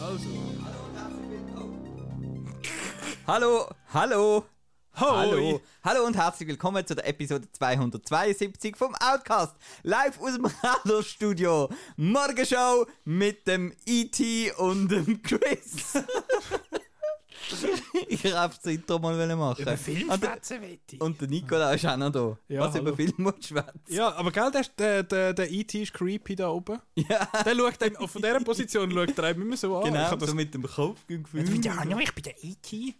Also, Hallo, hallo, Hoi. hallo, hallo und herzlich willkommen zu der Episode 272 vom Outcast. Live aus dem Radiostudio. Morgenshow mit dem E.T. und dem Chris. ich habe das Intro mal machen. über Film und, der, schwätzen wette ich. und der Nicola ist auch noch da. Ja, Was hallo. über Film und schwätzen. Ja, aber gell, der, der, der, der E.T. ist creepy da oben. Ja, Der schaut einem, von dieser Position schaut er immer so an. Ich genau, das, so mit dem Kopf gefühlt. ja, hallo, ich bin der E.T.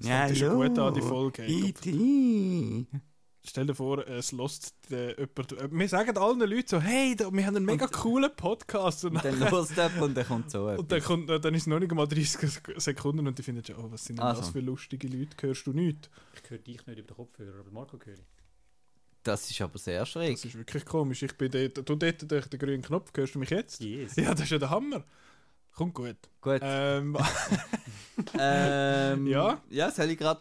Ja, Das ist hallo. gut an, die Folge. E.T. Stell dir vor, es lässt der jemand... äh, Wir sagen allen Leuten so, hey, da, wir haben einen mega coolen Podcast. Und, Dann los jemand und dann kommt so und dann, kommt, dann ist es noch nicht mal 30 Sekunden und die finden schon, oh, was sind denn Also. das für lustige Leute, hörst du nicht? Ich höre dich nicht über den Kopfhörer, aber Marco höre ich. Das ist aber sehr schräg. Das ist wirklich komisch. Ich bin dort, du dort durch den grünen Knopf, hörst du mich jetzt? Yes. Ja, das ist ja der Hammer. Kommt gut. Gut. Ähm, Ähm, Ja? Ja, soll ich gerade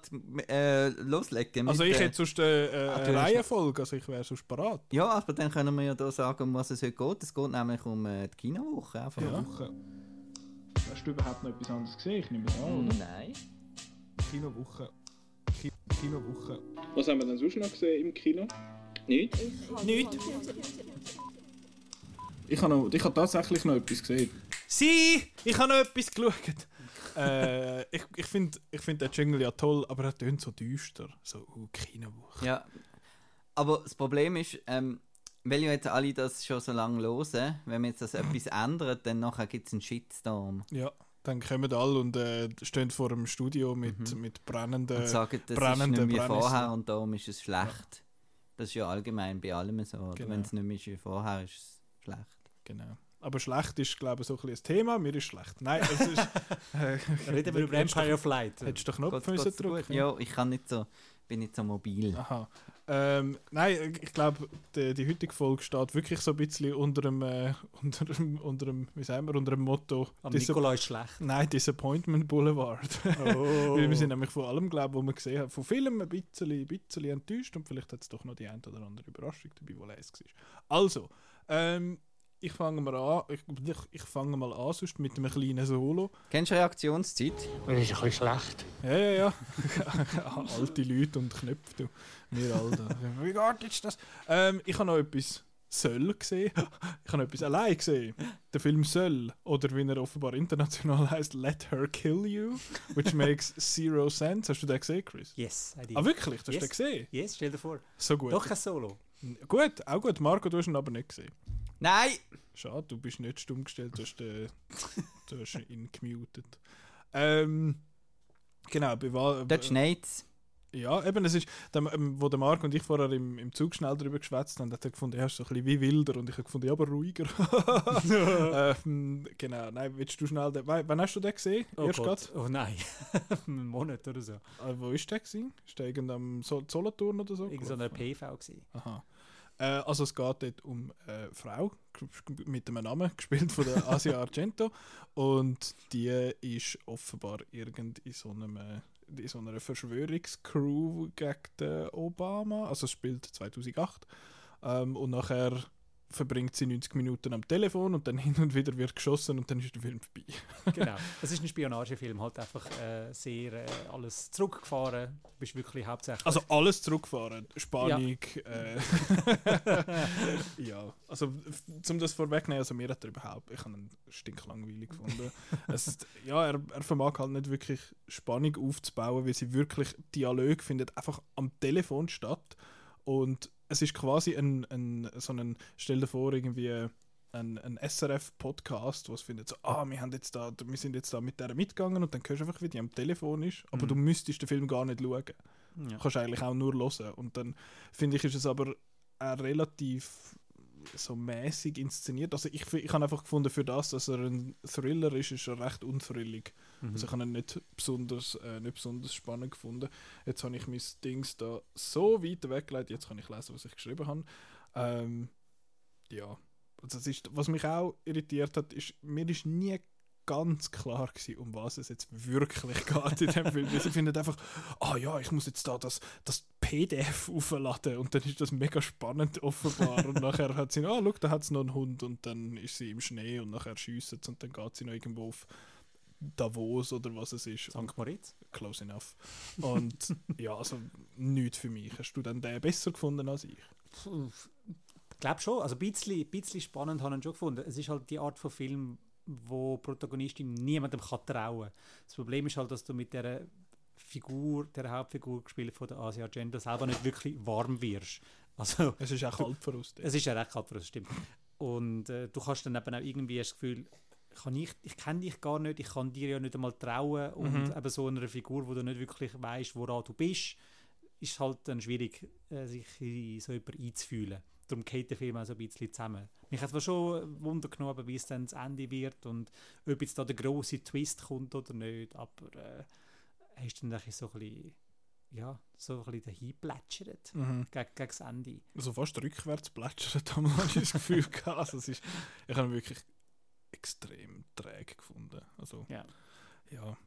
äh, loslegen? also ich hätte sonst äh, äh, Ah, eine Reihenfolge, also ich wäre sonst parat. Ja, aber dann können wir ja da sagen, um was es heute geht. Es geht nämlich um äh, die Kinowoche. Einfach. Ja. Hast du überhaupt noch etwas anderes gesehen? Ich nehme es an, Nein. Kinowoche. Ki Kinowoche. Was haben wir denn sonst noch gesehen im Kino? Nicht? Nicht? Ich habe, noch, ich habe tatsächlich noch etwas gesehen. Sie! Ich habe noch etwas geschaut. äh, ich ich finde ich find den Jingle ja toll, aber er tönt so düster. So, uh, Kinowoche. Ja. Aber das Problem ist, ähm, weil ja jetzt alle das schon so lange hören, wenn wir jetzt das etwas ändern, dann nachher gibt es einen Shitstorm. Ja, dann kommen alle und äh, stehen vor dem Studio mit, mit brennenden... Und sagen, das ist brennende nicht mehr vorher und darum ist es schlecht. Das ist ja allgemein bei allem so. Genau. Wenn es nicht mehr ist wie vorher, ist es schlecht. Genau. Aber schlecht ist, glaube ich, so ein bisschen das Thema. Mir ist schlecht. Nein, es ist... Äh, Reden wir über Empire of Light. Hättest du den Knopf müssen drücken Ja, ich kann nicht so, bin nicht so mobil. Aha. Ähm, nein, ich glaube, die, die heutige Folge steht wirklich so ein bisschen unter dem, äh, unter dem, unter dem wie sagen wir, unter dem Motto Am Nicola ist schlecht. Nein, Disappointment Boulevard. Oh. Weil wir sind nämlich von allem, glaube ich, was wir gesehen haben, von Filmen ein bisschen, ein bisschen enttäuscht und vielleicht hat es doch noch die ein oder andere Überraschung dabei, die leise war. Also, ähm, ich fange mal an, ich, ich, ich fange mal an, sonst mit einem kleinen Solo. Kennst du Reaktionszeit? Das ist ein bisschen schlecht. Ja, ja, ja. Alte Leute und Knöpfe, du. Wir alle. Wie geht jetzt das? Ähm, ich habe noch etwas Söll gesehen. Ich habe noch etwas allein gesehen. Der Film Söll, oder wie er offenbar international heißt, Let Her Kill You, which makes zero sense. Hast du den gesehen, Chris? Yes, I did. Ah, wirklich? Hast du Yes. den gesehen? Yes, stell dir vor. So gut. Doch kein Solo. Gut, auch gut. Marco, du hast ihn aber nicht gesehen. Nein! Schade, du bist nicht stumm gestellt, du hast, äh, du hast ihn gemutet. Ähm, genau, bei Wa- Dort schneit's. Ja, eben, es ist, der, ähm, wo der Marc und ich vorher im, im Zug schnell darüber geschwätzt haben, hat er gefunden, er ist so ein bisschen wie wilder und ich habe gefunden, ja, aber ruhiger. ähm, genau, nein, willst du schnell, den, wann hast du den gesehen? Oh Erst Gott. Oh nein. Einen Monat oder so. grad? Äh, wo ist der gewesen? Ist der irgend am Sol Solothurn oder so? Irgend so eine gelaufen? PV gewesen. Aha. Äh, also es geht dort um eine Frau mit einem Namen, gespielt von der Asia Argento. Und die ist offenbar irgend in so einem in so einer Verschwörungscrew gegen den Obama, also es spielt 2008 ähm, und nachher verbringt sie 90 Minuten am Telefon und dann hin und wieder wird geschossen und dann ist der Film vorbei. Genau. Es ist ein Spionagefilm, halt einfach äh, sehr äh, alles zurückgefahren. Du bist wirklich hauptsächlich. Also alles zurückfahren. Spannung. Äh, ja, also zum das vorwegnehmen, also mir hat er überhaupt, ich habe ihn stinklangweilig gefunden. es, ja, er, er vermag halt nicht wirklich Spannung aufzubauen, weil sie wirklich Dialog findet einfach am Telefon statt und es ist quasi ein, ein so ein, stell dir vor, irgendwie ein, ein SRF-Podcast, was findet so, ah, wir, haben jetzt da, wir sind jetzt da mit der mitgegangen und dann hörst du einfach, wie die am Telefon ist, aber du müsstest den Film gar nicht schauen. Ja. Kannst eigentlich auch nur hören. Und dann finde ich, ist es aber relativ so mäßig inszeniert. Also ich, ich habe einfach gefunden, für das, dass er ein Thriller ist, ist er recht unthrillig. Also ich habe ihn nicht besonders, äh, nicht besonders spannend gefunden. Jetzt habe ich mein Dings da so weit weggelegt, jetzt kann ich lesen, was ich geschrieben habe. Ähm, ja, also das ist, was mich auch irritiert hat, ist, mir ist nie ganz klar gewesen, um was es jetzt wirklich geht in dem Film. Sie finden einfach, ah ja, ich muss jetzt da das, das PDF aufladen und dann ist das mega spannend offenbar und nachher hat sie, ah, schau, da hat es noch einen Hund und dann ist sie im Schnee und nachher schiessen und dann geht sie noch irgendwo auf Davos oder was es ist. St. Moritz. Close enough. Und ja, also nichts für mich. Hast du dann den besser gefunden als ich? Ich glaube schon. Also ein bisschen, ein bisschen spannend habe ich ihn schon gefunden. Es ist halt die Art von Film, wo Protagonistin niemandem kann trauen kann. Das Problem ist halt, dass du mit der Figur, der Hauptfigur gespielt von der Asia Agenda, selber nicht wirklich warm wirst. Also, Es ist auch kalt voraus. es ist ja recht kalt, das stimmt. Und äh, du kannst dann eben auch irgendwie das Gefühl, kann ich, ich kenne dich gar nicht, ich kann dir ja nicht einmal trauen und Mhm. eben so einer Figur, wo du nicht wirklich weißt, woran du bist, ist halt dann schwierig, äh, sich in so jemand einzufühlen. Darum geht der Film auch so ein bisschen zusammen. Mich hat es schon Wunder genommen, wie es dann das Ende wird und ob jetzt da der große Twist kommt oder nicht, aber äh, er ist dann so ein bisschen, ja, so ein bisschen dahin plätschert Mhm. gegen, gegen das Ende. Also fast rückwärts plätschert, habe ich das Gefühl gehabt. Also es ist, ich habe ihn wirklich extrem träge gefunden. Also, Ja. ja.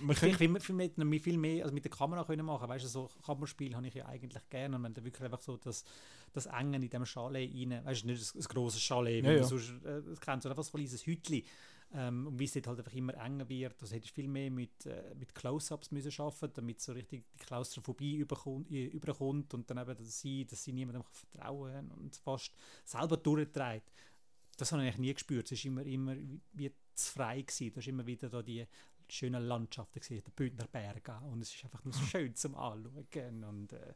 Man Ich könnte, finde, viel mehr, also mit der Kamera können machen. Weißt du, so Kammerspiel habe ich ja eigentlich gerne. Und wenn du wirklich einfach so das, das Enge in dem Chalet rein, weißt du, nicht ein, ein grosses Chalet, wie Ja, man ja. sonst äh, kennt, sondern einfach so ein kleines Hütli. Ähm, und wie es dort halt einfach immer enger wird, das hättest du viel mehr mit, äh, mit Close-Ups müssen arbeiten, damit so richtig die Klaustrophobie überkommt, äh, überkommt und dann eben, dass sie, dass sie niemandem vertrauen und fast selber durchtreibt. Das habe ich nie gespürt. Es war immer, immer wie zu frei. Gewesen. Da ist immer wieder da die schönen Landschaften gesehen, der Bündner Berge. Und es ist einfach nur so schön zum Anschauen. Und äh,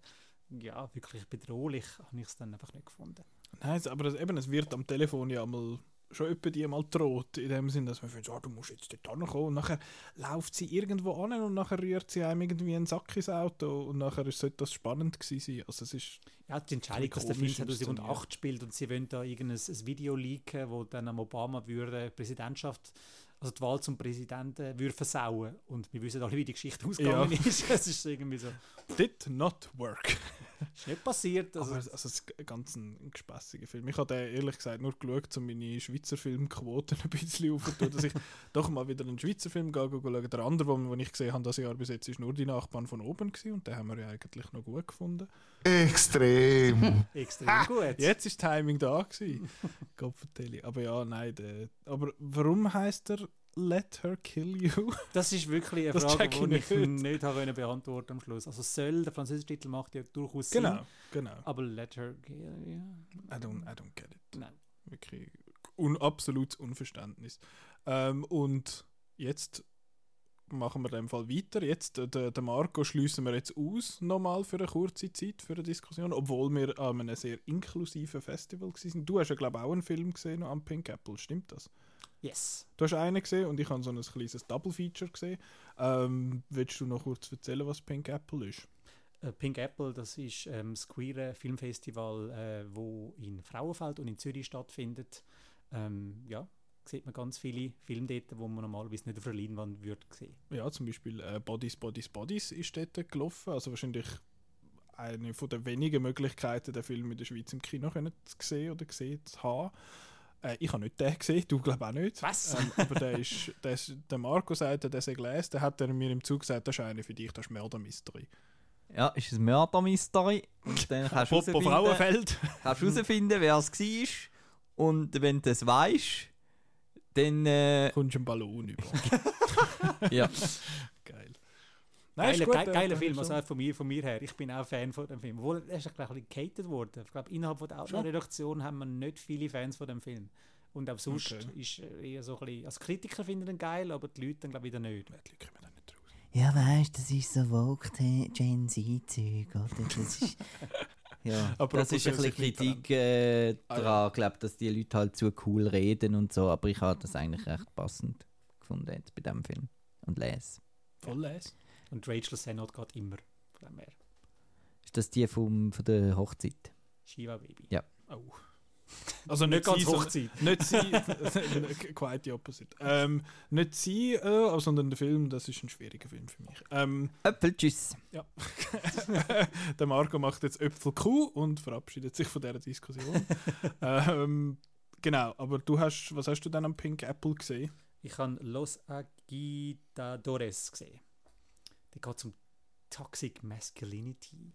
ja, wirklich bedrohlich habe ich es dann einfach nicht gefunden. nein, aber es, eben, es wird am Telefon ja mal schon etwa die mal droht, in dem Sinn, dass man findet, ah, du musst jetzt dort ankommen und nachher läuft sie irgendwo an und nachher rührt sie einem irgendwie einen Sack ins Auto und nachher ist- sollte das spannend gewesen sein. Also es ist, Ja, die Entscheidung, dass der Film komisch 2008 spielt und sie wollen da irgendein ein Video leaken, wo dann am Obama würde Präsidentschaft, also die Wahl zum Präsidenten würde versauen. Und wir wissen alle, wie die Geschichte ausgegangen ist. Es ist irgendwie so, did not work. Ist nicht passiert. Also, aber es- also es ist ein ganz ein gespässiger Film. Ich habe den ehrlich gesagt nur geschaut, um meine Schweizer Filmquoten ein bisschen aufzutun, dass ich doch mal wieder einen Schweizer Film gehe, schauen. Der andere, den ich gesehen habe, das Jahr bis jetzt, ist nur die Nachbarn von oben gewesen, und den haben wir ja eigentlich noch gut gefunden. Extrem. extrem gut. Jetzt ist Timing da gewesen. Gott. Aber ja, nein. Der, aber warum heißt er Let Her Kill You? Das ist wirklich eine Das Frage, die ich nicht. nicht habe beantworten am Schluss. Also soll, der französische Titel macht ja durchaus Sinn. genau, genau. Aber Let Her Kill, ja. I don't, I don't get it. Nein. Wirklich un absolutes Unverständnis. Ähm, und jetzt machen wir in dem Fall weiter. Jetzt, äh, den, den Marco schließen wir jetzt aus, nochmal für eine kurze Zeit, für eine Diskussion, obwohl wir an einem sehr inklusiven Festival waren. Du hast ja, glaube ich, auch einen Film gesehen noch am Pink Apple, stimmt das? Yes. Du hast einen gesehen und ich habe so ein kleines Double Feature gesehen. Ähm, willst du noch kurz erzählen, was Pink Apple ist? Äh, Pink Apple, das ist ähm, das queere Filmfestival, äh, wo in Frauenfeld und in Zürich stattfindet. Ähm, ja, sieht man ganz viele Filme dort, wo man normalerweise nicht auf der Leinwand würde sehen. Ja, zum Beispiel äh, Bodies, Bodies, Bodies ist dort gelaufen. Also wahrscheinlich eine von den wenigen Möglichkeiten, den Film in der Schweiz im Kino können zu sehen oder gesehen zu haben. Äh, ich habe nicht den gesehen, du glaube auch nicht. Was? Ähm, aber der ist, der, ist, der Marco sagte, der sei gelesen, der hat er mir im Zug gesagt, das ist eine für dich, das ist Murder Mystery. Ja, ist ein Mörder-Mystery. Und dann kannst du Popo herausfinden, Frauenfeld. kannst du herausfinden, wer es war. Und wenn du es weißt, dann. Äh, Kommst du einen Ballon über. ja. Geil. Geiler, ist gut, ge äh, geiler das Film, ist also von mir, von mir her. Ich bin auch Fan von dem Film. Obwohl, er ist ein bisschen gehatet worden. Ich glaube, innerhalb von der Schon? Outdoor-Redaktion haben wir nicht viele Fans von dem Film. Und auch sonst Okay. ist äh, eher so ein bisschen... Also Kritiker finden ihn geil, aber die Leute dann glaube ich wieder nicht. Die Leute kommen da nicht raus. Ja, weißt das ist so Vogue Gen Z-Zeug, oder? Das ist. Ja, Apropos das ist ein bisschen Kritik äh, Ah, ja. daran, glaub, dass die Leute halt zu cool reden und so, aber ich habe das eigentlich recht passend gefunden jetzt bei dem Film. Und les. Voll les. Und Rachel Sennott geht immer. Von dem her. Ist das die vom, von der Hochzeit? Shiva Baby. Oh. Also Nicht nicht, ganz sie, Hochzeit. Nicht sie, quite the opposite. Ähm, nicht sie, äh, sondern der Film, das ist ein schwieriger Film für mich. Ähm, Äpfel, tschüss. der Marco macht jetzt Äpfel Kuh und verabschiedet sich von dieser Diskussion. ähm, genau, aber du hast, was hast du dann am Pink Apple gesehen? Ich habe Los Agitadores gesehen. Die geht zum Toxic Masculinity.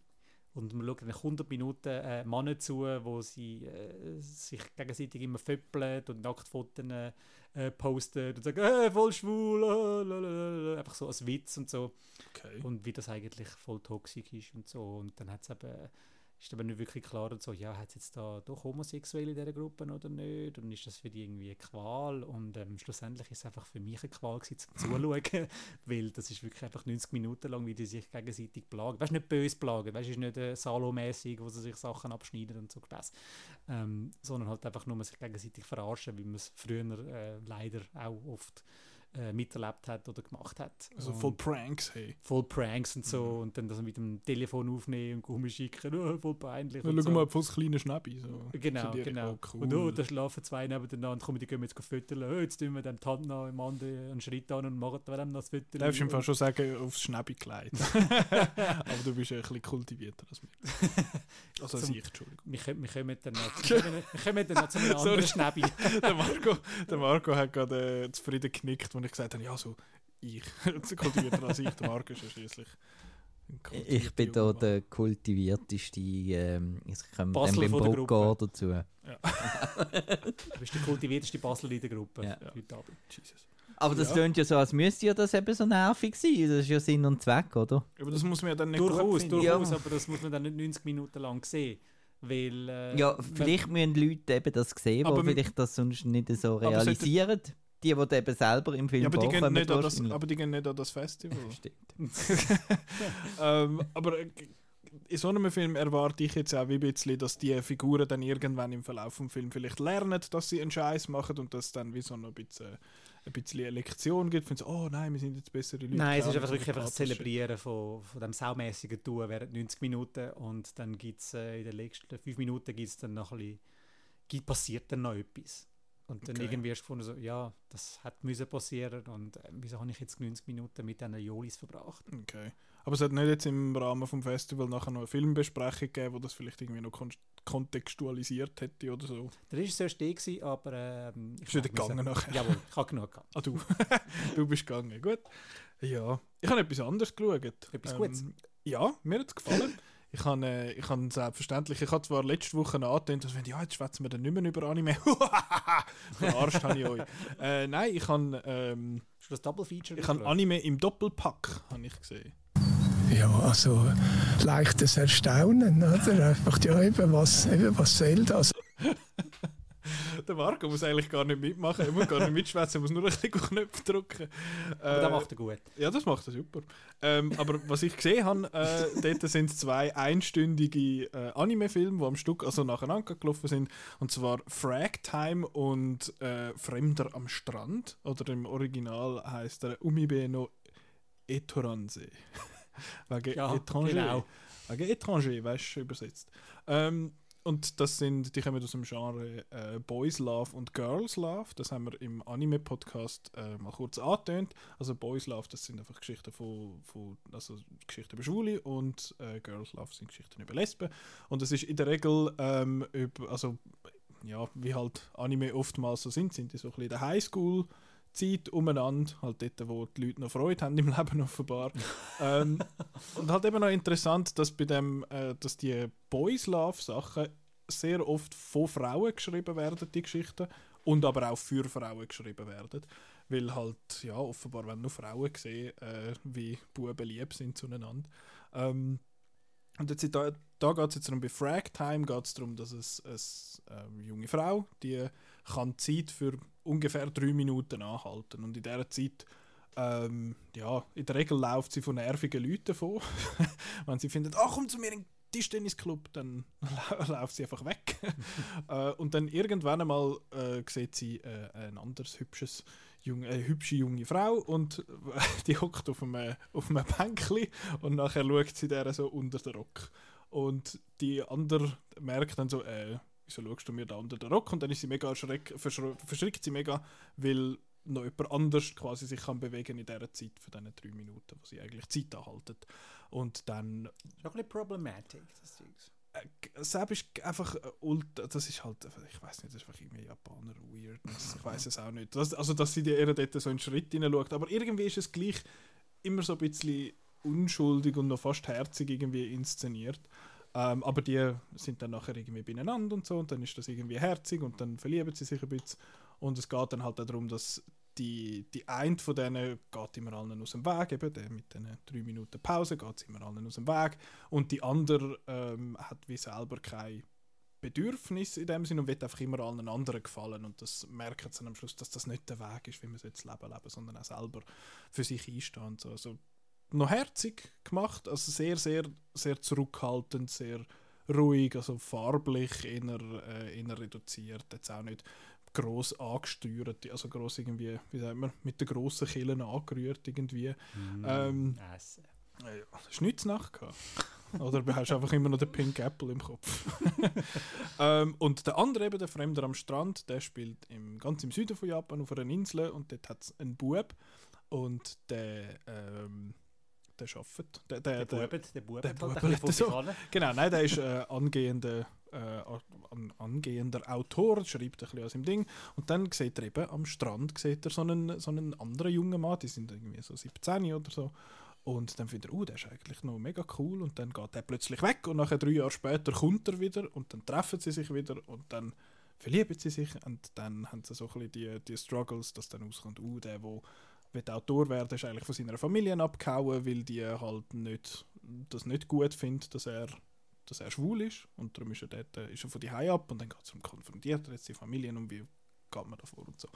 Und man schaut nach 100 Minuten äh, Männer zu, wo sie äh, sich gegenseitig immer föppeln und Nacktfotos äh, posten und sagen, hey, voll schwul, äh, lalalala. einfach so als Witz und so. Okay. Und wie das eigentlich voll toxisch ist und so. Und dann hat's eben, ist aber nicht wirklich klar und so, ja, hat es jetzt da doch Homosexuelle in dieser Gruppe oder nicht? Und ist das für die irgendwie eine Qual? Und ähm, schlussendlich ist es einfach für mich eine Qual gewesen, zum Zuschauen, weil das ist wirklich einfach 90 Minuten lang, wie die sich gegenseitig plagen. Weißt du, nicht böse plagen, weißt du, ist nicht äh, Salo-mäßig, wo sie sich Sachen abschneiden und so Spaß. Ähm, sondern halt einfach nur sich gegenseitig verarschen, wie man es früher äh, leider auch oft äh, miterlebt hat oder gemacht hat. Also Und- voll Pranks, hey. voll Pranks und so und dann das mit dem Telefon aufnehmen und Gummi schicken, oh, voll peinlich. Dann und schauen so. mal voll das kleine Schnäppi. So. Genau, So die- genau. Oh, cool. Und oh, da schlafen zwei nebeneinander, kommen die gehen jetzt füttern, oh, jetzt tun wir dem Tante noch im anderen einen Schritt an und machen dem noch das Füttern. Du darfst im Fall schon sagen, aufs Schnäppi gelegt. Aber du bist ein bisschen kultivierter als wir. Also als ich, Entschuldigung. Wir kommen, wir kommen dann noch, wir kommen, wir kommen dann noch zu einem anderen Schnäbi. der, Marco, der Marco hat gerade äh, zufrieden genickt, als ich gesagt habe, ja, so ich. kultivierter als ich. Der Marco ist ja schließlich. Ich bin da der kultivierteste, ähm, ich komme dann Basler beim von der Broker dazu. Du bist der kultivierteste Basler in der Gruppe Ja. heute Abend. Jesus. Aber das Ja. klingt ja so, als müsste ja das eben so nervig sein. Das ist ja Sinn und Zweck, oder? Aber das muss man ja dann nicht Durchaus, durchaus, Ja. aber das muss man dann nicht 90 Minuten lang sehen. Weil, äh, Ja, vielleicht müssen Leute eben das sehen, Aber die m- vielleicht das sonst nicht so realisieren. Die, die eben selber im Film Ja, aber die, gehen nicht an das, aber die gehen nicht an das Festival. Stimmt. ähm, aber äh, in so einem Film erwarte ich jetzt auch wie ein bisschen, dass die Figuren dann irgendwann im Verlauf des Films vielleicht lernen, dass sie einen Scheiß machen und dass es dann wie so noch ein bisschen, ein bisschen eine Lektion gibt. Von so, oh nein, wir sind jetzt bessere Leute. Nein, es ist einfach wirklich einfach das. Zelebrieren von, von dem saumäßigen Tun während 90 Minuten und dann gibt es äh, in den letzten 5 Minuten gibt's dann noch ein bisschen, passiert dann noch etwas. Und dann Okay. irgendwie hast du gefunden, so, ja, das hat müssen passieren und äh, wieso habe ich jetzt 90 Minuten mit diesen Jolis verbracht? Okay. Aber es hat nicht jetzt im Rahmen vom Festival nachher noch eine Filmbesprechung gegeben, wo das vielleicht irgendwie noch kon kontextualisiert hätte oder so. Der Regisseur war der, gewesen, aber ähm, ich müssen- gegangen nachher. Jawohl, ich habe genug gehabt. Ah, du. du bist gegangen. Gut. Ja. Ich habe etwas anderes geschaut. Etwas Gutes? Ja, mir hat es gefallen. Ich habe, äh, ich habe selbstverständlich, ich habe zwar letzte Woche noch angetönt, dass wenn ja, jetzt schwätzen wir dann nicht mehr über Anime. Verarscht habe ich euch. Äh, nein, ich habe, ähm, Hast du das Double Feature ich habe? Anime im Doppelpack habe ich gesehen. Ja, also leichtes Erstaunen, oder? Einfach, ja, eben, was, eben, was soll das? Der Marco muss eigentlich gar nicht mitmachen, er muss gar nicht mitschwätzen, er muss nur ein bisschen Knopf drücken. Aber Äh, das macht er gut. Ja, das macht er super. Ähm, aber was ich gesehen habe, äh, dort sind zwei einstündige äh, Anime-Filme, die am Stück also nacheinander gelaufen sind. Und zwar Frag Time und äh, Fremder am Strand. Oder im Original heißt er Umibe no Etoranse. Wegen Ja, Étranger. genau. Wegen Étranger, weißt du, übersetzt. Ähm, und das sind, die kommen aus dem Genre äh, Boys Love und Girls Love. Das haben wir im Anime-Podcast äh, mal kurz angetönt. Also Boys Love, das sind einfach Geschichten von, von also Geschichten über Schwule und äh, Girls Love sind Geschichten über Lesben. Und es ist in der Regel ähm, über, also ja, wie halt Anime oftmals so sind, sind die so ein bisschen in der Highschool Zeit umeinander, halt dort, wo die Leute noch Freude haben im Leben offenbar. ähm, und halt eben noch interessant, dass bei dem, äh, dass die Boys Love Sachen sehr oft von Frauen geschrieben werden, die Geschichten, und aber auch für Frauen geschrieben werden. Weil halt, ja, offenbar, wenn nur Frauen sehen, äh, wie Buben lieb sind zueinander. Ähm, und jetzt, da, da geht es jetzt darum, bei Frag Time geht es darum, dass es eine ähm, junge Frau, die kann die Zeit für ungefähr drei Minuten anhalten. Und in dieser Zeit, ähm, ja, in der Regel läuft sie von nervigen Leuten vor. Wenn sie findet, ach, komm zu mir in den Tischtennisclub, dann läuft sie einfach weg. äh, und dann irgendwann einmal äh, sieht sie äh, ein anderes hübsches junge, eine hübsche junge Frau und äh, die hockt auf einem, auf einem Bänkchen und nachher schaut sie der so unter den Rock. Und die andere merkt dann so, äh, wieso schaust du mir da unter den Rock? Und dann ist sie mega erschreck, verschr verschrickt sie mega, weil noch jemand anders quasi sich kann bewegen in dieser Zeit, von diesen drei Minuten, wo sie eigentlich Zeit anhalten. Und dann, Ist auch ein bisschen problematisch, das Zeugs. Äh, Seb ist einfach äh, ultra, das ist halt, ich weiß nicht, das ist einfach irgendwie Japaner Weirdness, ich weiß es auch nicht. Das, also, dass sie die eher dort so einen Schritt hineinschaut, aber irgendwie ist es gleich immer so ein bisschen unschuldig und noch fast herzig irgendwie inszeniert. Ähm, aber die sind dann nachher irgendwie beieinander und so und dann ist das irgendwie herzig und dann verlieben sie sich ein bisschen. Und es geht dann halt auch darum, dass die, die eine von denen geht immer allen aus dem Weg, eben der mit den drei Minuten Pause geht immer allen aus dem Weg. Und die andere ähm, hat wie selber kein Bedürfnis in dem Sinne und wird einfach immer allen anderen gefallen. Und das merkt dann am Schluss, dass das nicht der Weg ist, wie man das Leben leben, sondern auch selber für sich einstehen und so. Also noch herzig gemacht, also sehr, sehr, sehr zurückhaltend, sehr ruhig, also farblich eher, äh, eher reduziert, jetzt auch nicht gross angesteuert, also gross irgendwie, wie sagt man, mit den grossen Killen angerührt irgendwie. Mm, Ähm, Essen. ja. Hast du nichts nachgehabt? Oder hast du einfach immer noch den Pink Apple im Kopf? ähm, und der andere eben, der Fremder am Strand, der spielt im, ganz im Süden von Japan auf einer Insel und dort hat es einen Bub und der, ähm, der arbeitet. Der, der, Der der, Bubet, der Bubet der hat halt so. Genau, nein, der ist äh, angehender, äh, an, angehender Autor, schreibt ein bisschen aus dem Ding. Und dann sieht er eben am Strand sieht er so einen, so einen anderen jungen Mann, die sind irgendwie so 17 oder so. Und dann findet er, oh, der ist eigentlich noch mega cool. Und dann geht der plötzlich weg und nachher drei Jahre später kommt er wieder und dann treffen sie sich wieder und dann verlieben sie sich und dann haben sie so ein bisschen die, die Struggles, dass dann auskommt, oh, der, wo will Autor werden, ist eigentlich von seiner Familie abgehauen, weil die halt nicht, das nicht gut findet, dass er, dass er schwul ist. Und darum ist er, dort, äh, ist er von die ab und dann geht es um konfrontiert er jetzt die Familien und wie geht man davor und so.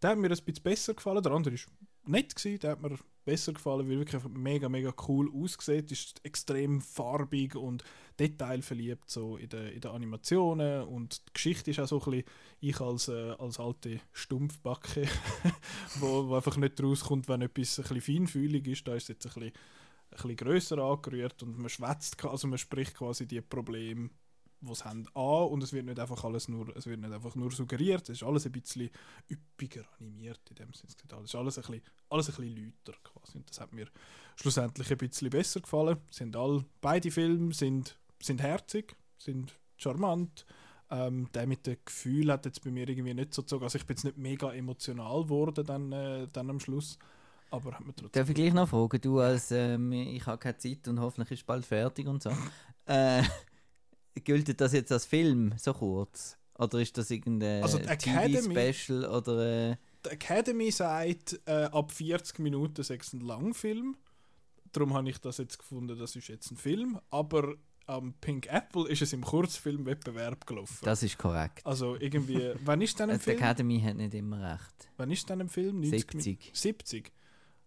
Der hat mir ein bisschen besser gefallen, der andere ist nett gewesen, der hat mir besser gefallen, weil wirklich mega, mega cool aussieht, ist extrem farbig und detailverliebt so in den in der Animationen und die Geschichte ist auch so ein bisschen, ich als, äh, als alte Stumpfbacke, wo, wo einfach nicht rauskommt, wenn etwas ein bisschen feinfühlig ist, da ist jetzt ein bisschen, ein bisschen grösser angerührt und man schwätzt, also man spricht quasi die Probleme die sie haben, an und es wird nicht einfach alles nur, es wird nicht einfach nur suggeriert, es ist alles ein bisschen üppiger animiert in dem Sinne. Es sieht alles, ein bisschen, alles ein bisschen lauter quasi und das hat mir schlussendlich ein bisschen besser gefallen. Sind all, beide Filme sind, sind herzig, sind charmant. Ähm, der mit dem Gefühl hat jetzt bei mir irgendwie nicht so gezogen, also ich bin jetzt nicht mega emotional geworden dann, äh, dann am Schluss, aber hat mir trotzdem... Darf ich gleich noch fragen, du als, ähm, ich habe keine Zeit und hoffentlich ist bald fertig und so. äh, gilt das jetzt als Film, so kurz? Oder ist das irgendein Also die Academy- TV-Special oder... Äh, Die Academy sagt, äh, ab 40 Minuten sei es ein Langfilm. Darum habe ich das jetzt gefunden, das ist jetzt ein Film. Aber am Pink Apple ist es im Kurzfilmwettbewerb gelaufen. das ist korrekt. also irgendwie, wann ist denn ein Die Film? Academy hat nicht immer recht. Wann ist denn ein Film? 90 Min- 70, 70.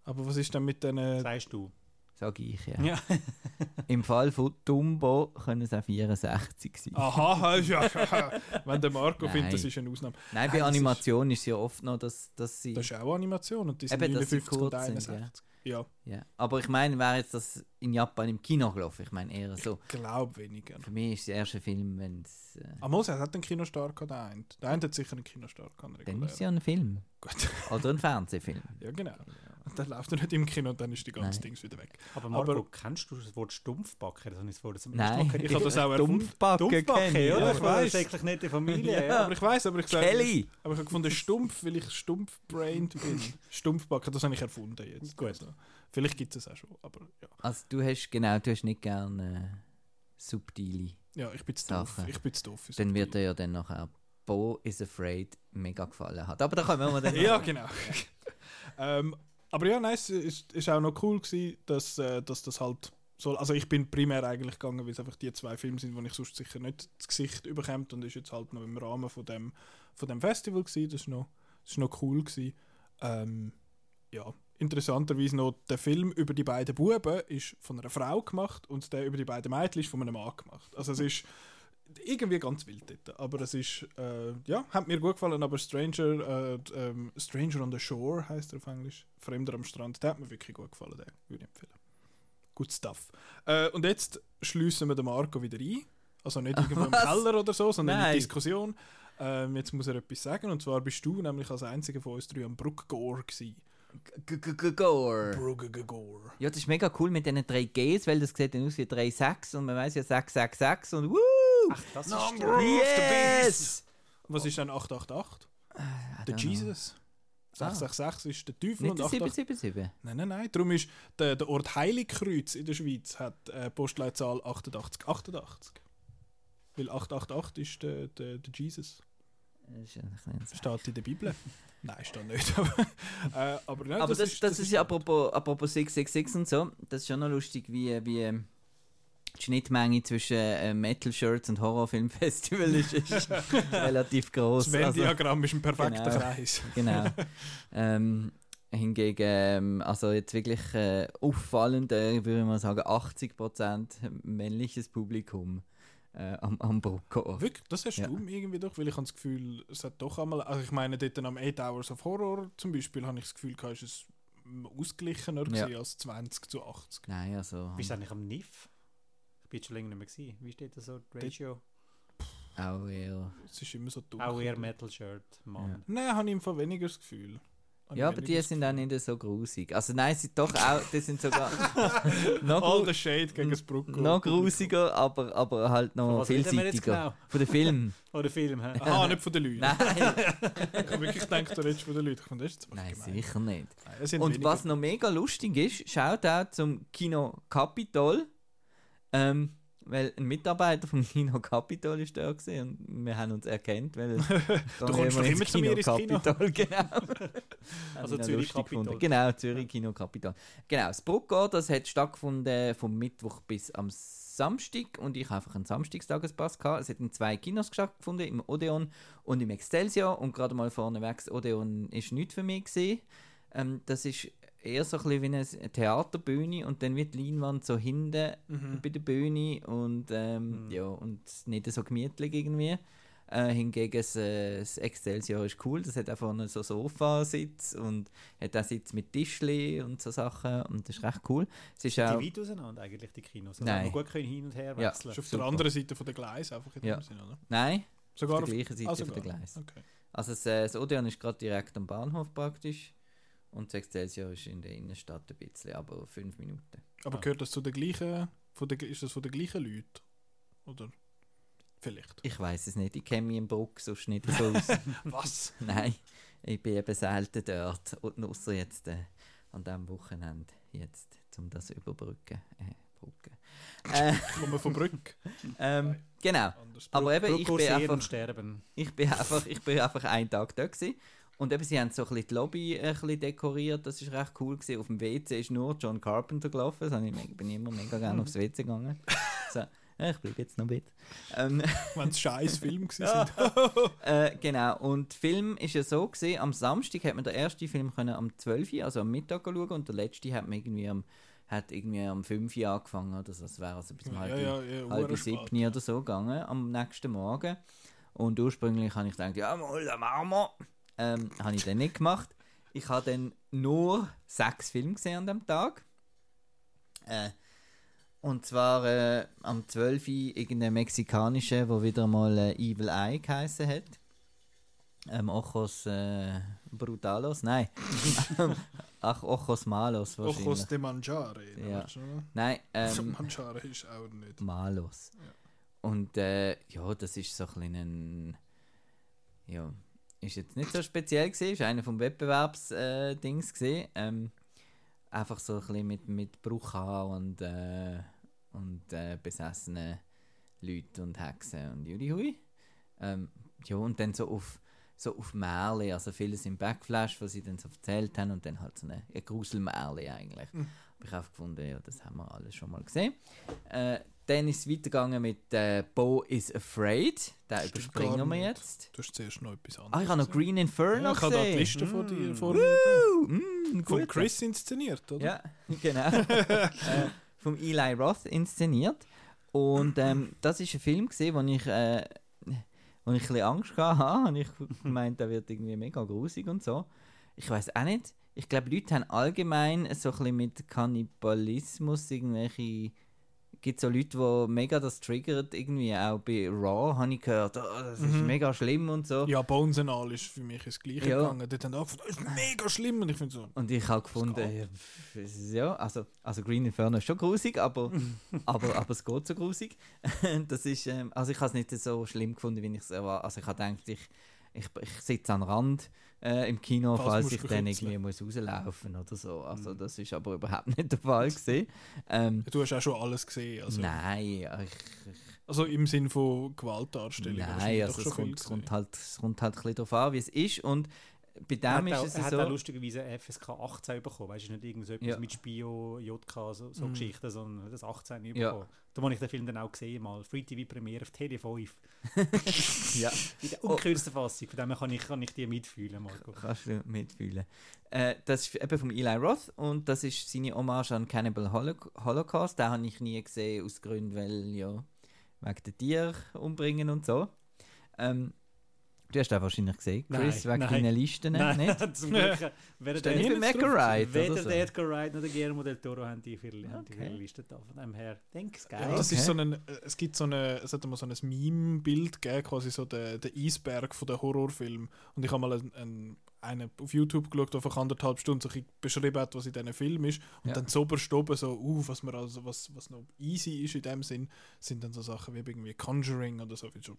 Aber was ist denn mit den... Äh, Sagst du. Sage ich ja. Ja. Im Fall von Dumbo können es auch 64 sein. aha, ja, wenn der Marco Nein. findet, das ist eine Ausnahme. Nein, bei ist- Animation ist es ja oft noch, dass, dass sie... Das ist auch Animation und die sind Eben, dass sie 59 und kurz sind, 61. ja. ja. Aber ich meine, wäre jetzt das in Japan im Kino gelaufen? Ich meine eher so. Glaub weniger. Für mich ist der erste Film, wenn es... Äh, Ah, Mose hat einen Kinostar gehabt, der eine. Der eine hat sicher einen Kinostar gehabt. dann ist es ja ein Film. Gut. Oder ein Fernsehfilm. Ja, genau. Und dann läuft er nicht im Kino und dann ist die ganze Nein. Dings wieder weg. Aber Marco, Aber- kennst du das Wort Stumpfbacken? Das habe ich vorher zum Nein, Mal. Ich habe das auch erfunden. Ich, oder? ja, Das ich war weiss. eigentlich nicht die Familie. Ja, aber ich weiß, aber ich sage. Kelly! Aber ich habe gefunden, stumpf, weil ich stumpf-brained bin. Stumpfbacken, das habe ich erfunden jetzt. Gut. Also, vielleicht gibt es es auch schon, aber ja. Also du hast, genau, du hast nicht gerne äh, subtile. Ja, ich bin zu doof. Ich bin zu doof. Dann wird er ja dann nachher Bo is Afraid mega gefallen hat. Aber da kommen wir dann Ja, genau. ähm, aber ja, nein, es ist, ist auch noch cool gewesen, dass, äh, dass das halt so, also ich bin primär eigentlich gegangen, weil es einfach die zwei Filme sind, die ich sonst sicher nicht das Gesicht überkommt und ist jetzt halt noch im Rahmen von dem, von dem Festival gewesen. Das ist noch, das ist noch cool gewesen. Ähm, ja, interessanterweise noch der Film über die beiden Buben ist von einer Frau gemacht und der über die beiden Mädchen ist von einem Mann gemacht. Also es ist irgendwie ganz wild dort. Aber es ist, äh, ja, hat mir gut gefallen, aber Stranger, äh, ähm, Stranger on the Shore heißt er auf Englisch, Fremder am Strand, der hat mir wirklich gut gefallen, den würde ich empfehlen. Good stuff. Äh, und jetzt schließen wir den Marco wieder ein. Also nicht irgendwo im? Keller oder so, sondern in Nein. die Diskussion. Ähm, jetzt muss er etwas sagen, und zwar bist du nämlich als einziger von uns drei am Bruckgore gewesen. Gore. Ja, das ist mega cool mit diesen drei Gs, weil das sieht dann aus wie 3,6 und man weiß ja 666 und wuh! Ach, das ist der- Yes! Was ist dann 888? Der don't know. Jesus. 666 ist der Teufel Nicht und der 888... 777. Nein, nein, nein. Darum ist der, der Ort Heiligkreuz in der Schweiz hat äh, Postleitzahl 8888. Weil 888 ist der, der, der Jesus. Das ist Steht in der Bibel. nein, steht nicht. Aber, äh, aber, nein, Aber das, das, ist, ja apropos, apropos 666 und so, das ist schon noch lustig, wie, wie die Schnittmenge zwischen äh, Metal-Shirts und Horrorfilmfestival ist, ist relativ groß. Das Venn-Diagramm ist ein perfekter genau. Kreis. genau. ähm, hingegen, ähm, also jetzt wirklich äh, auffallend, äh, würde ich mal sagen, 80% männliches Publikum äh, am, am Bruckor. Wirklich, das hast Ja. du irgendwie doch, weil ich habe das Gefühl, es hat doch einmal, also ich meine, dort am 8 Hours of Horror zum Beispiel, habe ich das Gefühl, ist es ausgeglichener Ja. als 20 zu 80. Nein, also Wie ist es eigentlich am NIF? Ich bin schon länger nicht mehr gewesen. Wie steht da so die Ratio? auch eher. Es ist immer so dumm. Auch eher Metal Shirt, Mann. Nein, habe ich im Fall weniger das Gefühl. Habe Ja, aber die das sind auch nicht so grusig. Also nein, sie doch auch, die sind sogar noch, All the shade gegen das Brucko. noch grusiger, aber, aber halt Von noch jetzt vielseitiger. genau? Von den Film. Oder Film, hä? Aha, nicht von den Leuten. Nein, Ich habe wirklich gedacht, du redest von den Leuten. Ich fand, das ist jetzt nein, gemein. sicher nicht. Nein, sind Und weniger. was noch mega lustig ist, schaut auch zum Kino Capitol. Ähm, weil ein Mitarbeiter vom Kino Capitol ist da gewesen und wir haben uns erkannt, weil du kommst doch immer zu mir ins Kino. Capitol, genau. Also Zürich Capitol. gefunden. Genau, Zürich Kino Capitol. Genau, das Bruckgau, das hat stattgefunden vom Mittwoch bis am Samstag und ich habe einfach einen Samstagstagespass gehabt. Es hat in zwei Kinos stattgefunden, im Odeon und im Excelsior und gerade mal vorneweg, das Odeon ist nicht für mich gewesen. Ähm, das ist eher so ein bisschen wie eine Theaterbühne und dann wird die Leinwand so hinten Mhm. bei der Bühne und ähm, ja und nicht so gemütlich irgendwie. Äh, hingegen das, äh, das Excelsior ist cool, das hat auch vorne so Sofasitz und hat auch Sitz mit Tischli und so Sachen und das ist recht cool. Es ist auch, Die weit auseinander eigentlich, die Kinos. Also Nein. man gut können hin und her Ja. wechseln. ist auf super. der anderen Seite von der Gleis einfach in Ja. dem Sinne, oder? nein, Sogar auf der gleichen Seite ah, von der. Gleis. Okay. Also das, äh, das Odeon ist gerade direkt am Bahnhof praktisch und das Excelsior ist in der Innenstadt ein bisschen, aber fünf Minuten. Aber Ah. gehört das zu den gleichen, von der, ist das von den gleichen Leuten? Oder vielleicht? Ich weiß es nicht, ich kenne mich im Bruck sonst nicht so aus. Was? Nein, ich bin eben selten dort. Und ausser jetzt äh, an diesem Wochenende, jetzt, um das zu überbrücken. Äh, Brücken. Äh, Ich komme von Brück. ähm, genau. Anders. Aber eben, ich bin, einfach, sterben. ich, bin einfach, ich bin einfach einen Tag da gewesen. Und eben, sie haben so ein bisschen die Lobby äh, ein bisschen dekoriert, das ist recht cool gewesen. Auf dem WC ist nur John Carpenter gelaufen, habe ich, bin immer mega gerne aufs WC gegangen. So, äh, ich bleibe jetzt noch mit. Ähm, Wenn es scheiß Film gewesen sind. Äh, genau, und der Film ist ja so gesehen, am Samstag hat man den ersten Film können am 12 Uhr, also am Mittag schauen und der letzte hat man irgendwie am, hat irgendwie am 5 Uhr angefangen oder so, das wäre also bis um Ja, halb, ja, ja, halb hure spät. sieben oder so gegangen am nächsten Morgen. Und ursprünglich habe ich gedacht, ja mal, dann machen wir. Ähm, habe ich dann nicht gemacht. Ich habe dann nur sechs Filme gesehen an dem Tag. Äh, und zwar äh, am 12. Uhr irgendein mexikanischer, wo wieder mal äh, Evil Eye geheißen hat. Ähm, Ojos äh, Brutalos, nein. Ach, Ojos Malos wahrscheinlich. Ojos de Mangiare. Ja. weißt du, oder? Nein, ähm, Mangiare ist auch nicht. Malos. Und äh, ja, das ist so ein bisschen ein. Ja, ist jetzt nicht so speziell gesehen, ist einer vom Wettbewerbsdings äh, gesehen. Ähm, einfach so ein bisschen mit, mit Bruchhaar und, äh, und äh, besessenen Leuten und Hexen und Judihui. Ähm, ja, und dann so auf, so auf Märchen, also vieles im Backflash, was sie dann so erzählt haben und dann halt so eine, eine Gruselmärchen eigentlich. Mhm. Habe ich auch gefunden, ja, das haben wir alles schon mal gesehen. Äh, dann ist es weitergegangen mit äh, Bo is Afraid. Den Stimmt überspringen wir jetzt. Du hast zuerst noch etwas anderes. Ah, ich habe noch gesehen. Green Inferno ja, Ich habe da die gesehen. Liste vor dir. Mm. Vor mir da. Uh, mm, Von. Chris inszeniert, oder? Ja, genau. äh, vom Eli Roth inszeniert. Und ähm, das ist ein Film gesehen, wo ich, äh, wo ich ein bisschen Angst hatte. Und ich gemeint, der wird irgendwie mega grusig und so. Ich weiß auch nicht. Ich glaube, Leute haben allgemein so ein bisschen mit Kannibalismus irgendwelche gibt so Leute, die mega das triggert, irgendwie auch bei Raw habe ich gehört, oh, das ist Mhm. mega schlimm und so. Ja, Bones and All ist für mich das Gleiche Ja. gegangen. Dort haben alle gefunden, das ist mega schlimm. Und ich finde so, Und ich habe gefunden, ja, also, also Green Inferno ist schon grusig, aber, aber, aber es geht so grusig. das ist, ähm, also ich habe es nicht so schlimm gefunden, wie ich es erwartet Also ich habe gedacht, ich, ich, ich sitze am Rand äh, im Kino, Falls falls ich dann irgendwie muss rauslaufen oder so. Also Mhm. das ist aber überhaupt nicht der Fall gewesen. Ähm, du hast auch schon alles gesehen. Also, nein, ich, ich, also im Sinn von Gewaltdarstellung. nein, also es kommt, kommt halt, es kommt halt ein bisschen darauf an, wie es ist und bei Er dem auch, ist er es hat so... auch lustigerweise FSK 18 bekommen. Weißt du, nicht irgend so etwas Ja. mit Spio, JK, so, so Mhm. Geschichten, sondern das 18 Ja. bekommen. Da habe ich den Film dann auch gesehen, mal. Free TV Premiere auf Tele 5. ja. In der ungekürzten Fassung. Von dem kann ich, kann ich die mitfühlen, Marco. Kannst du mitfühlen. Äh, das ist eben vom Eli Roth und das ist seine Hommage an Cannibal Holoc Holocaust. Den habe ich nie gesehen, aus Gründen, weil ja, wegen der Tier umbringen und so. Ähm, du hast den wahrscheinlich gesehen, Chris, Nein, wegen nein. deinen Listen, nicht? zum Glück. Weder der nicht Ride weder oder so? der Edgar Wright noch der Guillermo del Toro haben die für Okay. ihre Liste da. Von dem her, denke ich, geil. Ja, das Okay. ist so ein, äh, es gibt so eine, es hat mal so ein Meme-Bild gegeben, quasi so der, der Eisberg von den Horrorfilm. Und ich habe mal einen, einen, einen auf YouTube geschaut, der einfach anderthalb Stunden so ein beschrieben hat, was in diesem Film ist. Und Ja. dann so oberst oben so, uh, was, man also, was, was noch easy ist in dem Sinn, sind dann so Sachen wie irgendwie Conjuring oder so. Schon,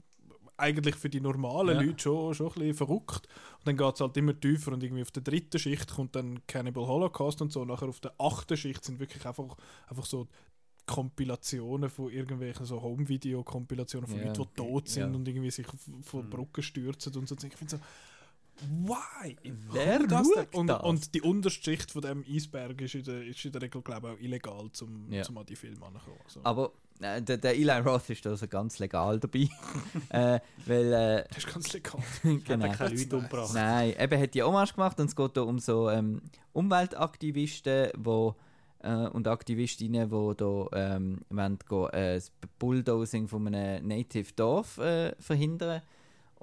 eigentlich für die normalen Ja. Leute schon, schon ein bisschen verrückt. Und dann geht es halt immer tiefer und irgendwie auf der dritten Schicht kommt dann Cannibal Holocaust und so. Und nachher auf der achten Schicht sind wirklich einfach, einfach so Kompilationen von irgendwelchen so Home-Video-Kompilationen von Ja, Leuten, die tot sind ja. und irgendwie sich von Mhm. Brücken stürzen und so. Ich finde so, why? Wer Warum das denn? schaut und, das? und die unterste Schicht von dem Eisberg ist in der, ist in der Regel, glaube ich, auch illegal, zum, Ja. zum an die Filme anzukommen. Also, Aber äh, der, der Eli Roth ist also ganz legal dabei. äh, weil, äh, das ist ganz legal. Hat genau. er keine Leute umgebracht. Nein, eben hat die Hommage gemacht und es geht da um so ähm, Umweltaktivisten wo, äh, und Aktivistinnen, die da ähm, wollen go, äh, das Bulldozing von einem Native Dorf äh, verhindern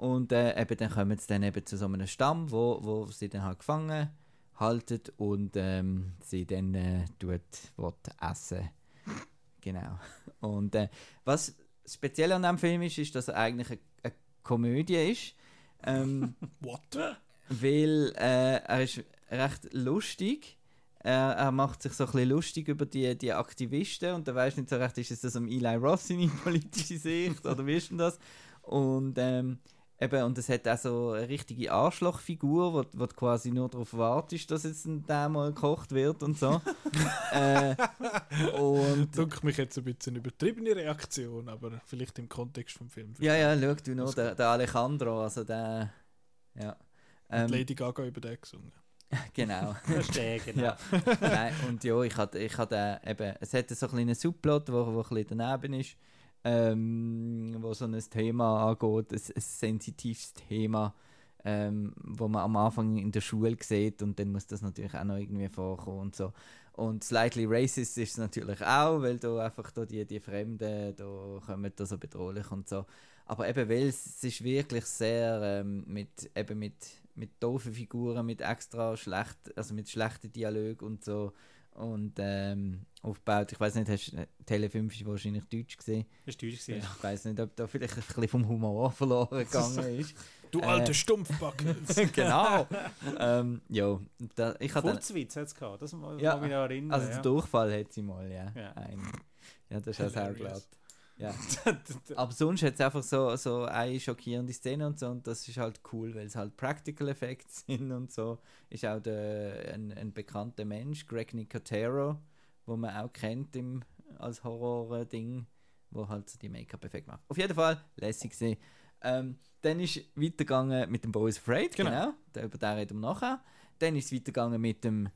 und äh, eben dann kommen sie dann eben zu so einem Stamm, wo, wo sie dann halt gefangen halten und ähm, sie dann äh, tut, will essen. Genau. Und äh, was speziell an dem Film ist, ist, dass er eigentlich eine, eine Komödie ist. Ähm, What? weil äh, er ist recht lustig. Er, er macht sich so ein bisschen lustig über die, die Aktivisten und er weiß nicht so recht, ist es das um Eli Roth seine politische Sicht oder wie ist denn das? Und ähm, eben, und es hat auch so eine richtige Arschlochfigur, wo, wo du quasi nur darauf wartest, dass jetzt ein der mal gekocht wird und so. äh, und Dunkelt mich jetzt ein bisschen übertriebene Reaktion, aber vielleicht im Kontext vom Film. ja, ja, schau du nur, der, der Alejandro, also der, ja. Ähm, Lady Gaga über den gesungen. genau. Der, genau. Ja. Nein, und ja, ich hatte, ich hatte eben, es hat so ein kleinen Subplot, wo, wo ein bisschen daneben ist, ähm, wo so ein Thema angeht, ein, ein sensitives Thema, ähm, wo man am Anfang in der Schule sieht und dann muss das natürlich auch noch irgendwie vorkommen und so. Und slightly racist ist es natürlich auch, weil da einfach da die, die Fremden, da kommen da so bedrohlich und so. Aber eben, weil es, ist wirklich sehr ähm, mit, eben mit, mit doofen Figuren, mit extra schlecht, also mit schlechten Dialog und so und ähm, aufgebaut. Ich weiß nicht, hast du Tele 5 ist wahrscheinlich deutsch gesehen. War deutsch. gewesen. Ich weiß nicht, ob da vielleicht ein bisschen vom Humor verloren gegangen ist. Du Äh. alte Stumpfbacke. genau. ähm, ja, da, ich hatte Furzwitz hat es gehabt, das muss Ja, ja, mich erinnern. also ja. Durchfall hat sie mal, ja. Ja. Ein, ja, das ist auch glatt. Ja. Aber sonst hat es einfach so, so eine schockierende Szene und so und das ist halt cool, weil es halt Practical Effects sind und so. Ist auch der, ein, ein bekannter Mensch, Greg Nicotero, wo man auch kennt im, als Horror-Ding, wo halt so die Make-up-Effekte macht. Auf jeden Fall, lässig gesehen. Ähm, dann ist weitergegangen mit dem Boys Afraid, genau. Genau. Über den reden wir nachher. Dann ist es weitergegangen mit dem.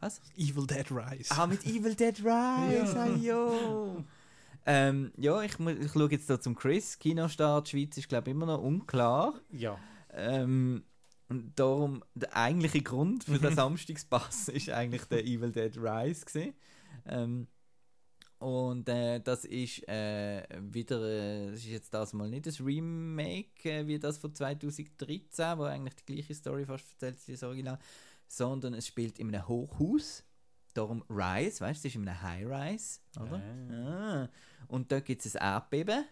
Was? Evil Dead Rise. Ah, mit Evil Dead Rise, Ja. jo. Ähm, ja, ich, ich schaue jetzt da zum Chris. Kinostart Schweiz ist, glaube ich, immer noch unklar. Ja, Ähm, und darum, der eigentliche Grund für den Samstagspass ist eigentlich der Evil Dead Rise. Gewesen. Ähm, und äh, das ist äh, wieder, äh, das ist jetzt das mal nicht das Remake äh, wie das von 2013, wo eigentlich die gleiche Story fast erzählt wie das Original, sondern es spielt in einem Hochhaus darum Rise, weißt du, das ist in einem High-Rise, oder? Ah. Ah. Und dort gibt es ein Erdbeben.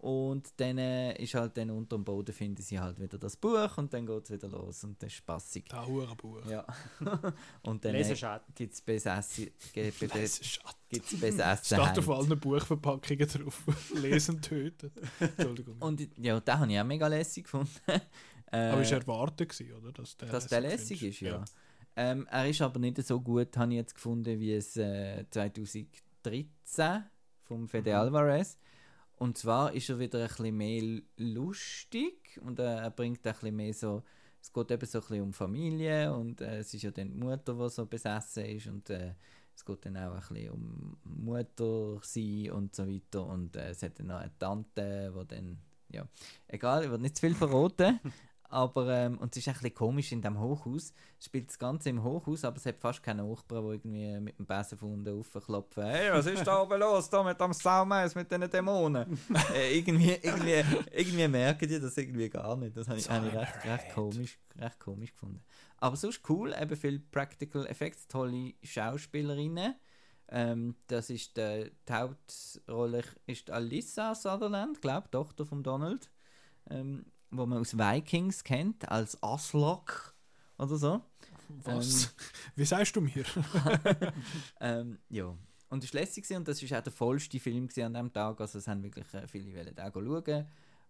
Und dann äh, ist halt dann unter dem Boden finden sie halt wieder das Buch und dann geht es wieder los und das ist spaßig. Da Hurenbuch. Ja. und dann äh, gibt es besessen, gibt's besessen Steht auf allen Buchverpackungen drauf. Lesen töten. Entschuldigung. Und ja, den habe ich auch mega lässig gefunden. Äh, aber ist erwartet gewesen, oder? Dass der, dass der lässig ist, findest? ja. Ähm, er ist aber nicht so gut, habe ich jetzt gefunden, wie es äh, 2013 vom Fede Alvarez. Und zwar ist er wieder ein bisschen mehr lustig und äh, er bringt ein bisschen mehr so, es geht eben so ein bisschen um Familie und äh, es ist ja dann die Mutter, die so besessen ist und äh, es geht dann auch ein bisschen um Mutter sein und so weiter und äh, es hat dann noch eine Tante, die dann, ja, egal, ich will nicht zu viel verraten, aber, ähm, und es ist ein bisschen komisch in diesem Hochhaus. Es spielt das Ganze im Hochhaus, aber es hat fast keine Nachbarn, die irgendwie mit dem Besen von unten raufklopfen. Hey, was ist da oben los, da mit dem Saumaus, mit diesen Dämonen? äh, irgendwie, irgendwie, irgendwie merken die das irgendwie gar nicht. Das habe ich, habe ich recht, recht, komisch, recht komisch gefunden. Aber sonst cool, eben viel Practical Effects, tolle Schauspielerinnen. Ähm, das ist der, die Hauptrolle ist Alyssa Sutherland, glaube Tochter von Donald. Ähm, wo man aus Vikings kennt, als Aslak oder so. Was? Wie sagst du mir? Ähm, ja. Und es war lässig und das war auch der vollste Film an diesem Tag. Also es haben wirklich äh, viele wollen den schauen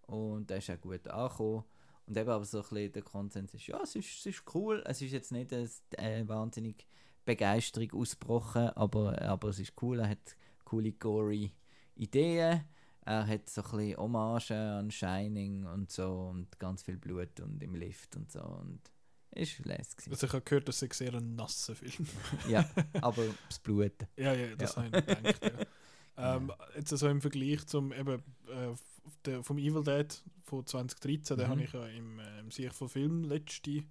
und der ist auch gut angekommen. Und eben aber so ein bisschen der Konsens ist, ja, es ist, es ist cool. Es ist jetzt nicht eine äh, wahnsinnig Begeisterung ausgebrochen, aber, aber es ist cool. Er hat coole, gory Ideen. Er hat so ein bisschen Hommagen an Shining und so und ganz viel Blut und im Lift und so und ist lässig. gewesen. Also ich habe gehört, das ist sehr ein nasser Film. Ja, aber das Blut. ja, ja, das Ja. habe ich gedacht. Ja. Ähm, jetzt also im Vergleich zum eben, äh, der, vom Evil Dead von 2013, den Mhm. habe ich ja im, äh, im Sieg von Film letzte,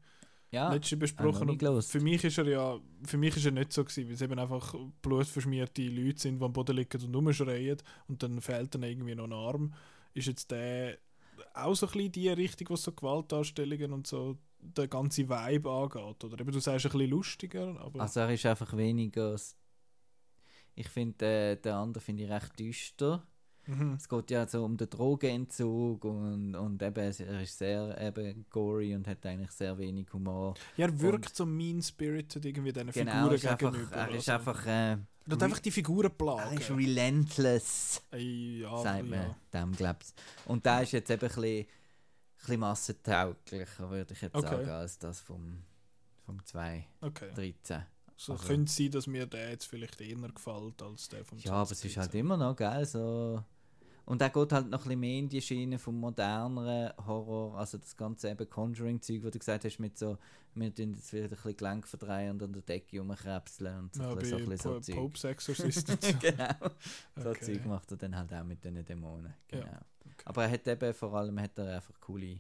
Ja, letzte besprochen. nicht Und für mich ist er ja, für mich ist er nicht so gewesen, weil es eben einfach blutverschmierte Leute sind, die am Boden liegen und rumschreien und dann fehlt dann irgendwie noch ein Arm. Ist jetzt der auch so ein bisschen die Richtung, was so Gewaltdarstellungen und so der ganze Vibe angeht? Oder eben, du sagst ein bisschen lustiger, aber... Also er ist einfach weniger. Ich finde, äh, der andere finde ich recht düster. Mhm. Es geht ja so um den Drogenentzug und, und eben, er ist sehr eben gory und hat eigentlich sehr wenig Humor. Ja, er wirkt so mean-spirited irgendwie diesen Genau, Figuren er ist einfach, gegenüber. er ist also. einfach, äh, Er hat einfach die Figuren er plagen. ist relentless, Ey, ja, sagt man ja. dem, glaubst Und der ist jetzt eben ein bisschen, ein bisschen massentauglicher, würde ich jetzt Okay. sagen, als das vom, vom 2013. Okay. So Also- könnte es sein, dass mir der jetzt vielleicht eher gefällt als der vom Ja, aber es ist halt 2013. immer noch geil. So. Und er geht halt noch ein bisschen mehr in die Schiene vom moderneren Horror, also das ganze eben Conjuring-Zeug, wo du gesagt hast, mit so, wir tun jetzt wieder ein bisschen Gelenk verdrehen und an der Decke rumkrebseln und so, Ja, ein bei bisschen, so, ein bisschen Po- so Zeug. Pope's Exorcist. und so. genau. So Okay. Zeug macht er dann halt auch mit diesen Dämonen. Ja, Genau. Aber er hat eben vor allem hat er einfach coole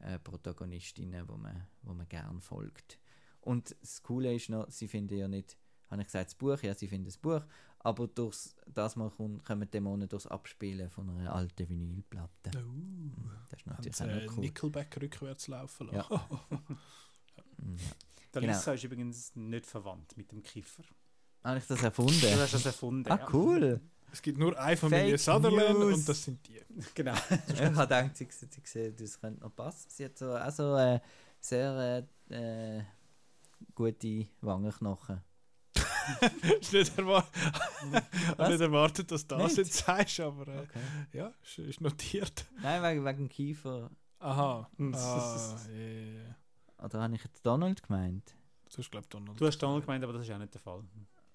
äh, Protagonistinnen, wo man, wo man gern folgt. Und das Coole ist noch, sie finden ja nicht, habe ich gesagt, das Buch, ja, sie finden das Buch, aber durchs, das mal kommen, kommen Dämonen durchs Abspielen von einer alten Vinylplatte. Uh, Das ist haben natürlich sie auch cool. Nickelback rückwärts laufen Ja. lassen. Mhm, ja. Der Genau. Lisa ist übrigens nicht verwandt mit dem Kiffer. Habe ich das Du erfunden? hast das erfunden. ah, ja. cool. Es gibt nur eine Familie Fake Sutherland News. und das sind die. Genau. ich habe gedacht, sie, sie sehen, das könnte noch passen. Sie hat so, auch so äh, sehr äh, äh, gute Wangenknochen. Ist nicht, erwar Was? nicht erwartet, dass du das Nicht? jetzt sagst, aber äh, Okay. ja, ist, ist notiert. Nein, wegen, wegen dem Kiefer. Aha. Ah, ja. Oder habe ich jetzt Donald gemeint? Das ist, glaube ich, Donald. Du hast Donald gemeint, aber das ist ja nicht der Fall.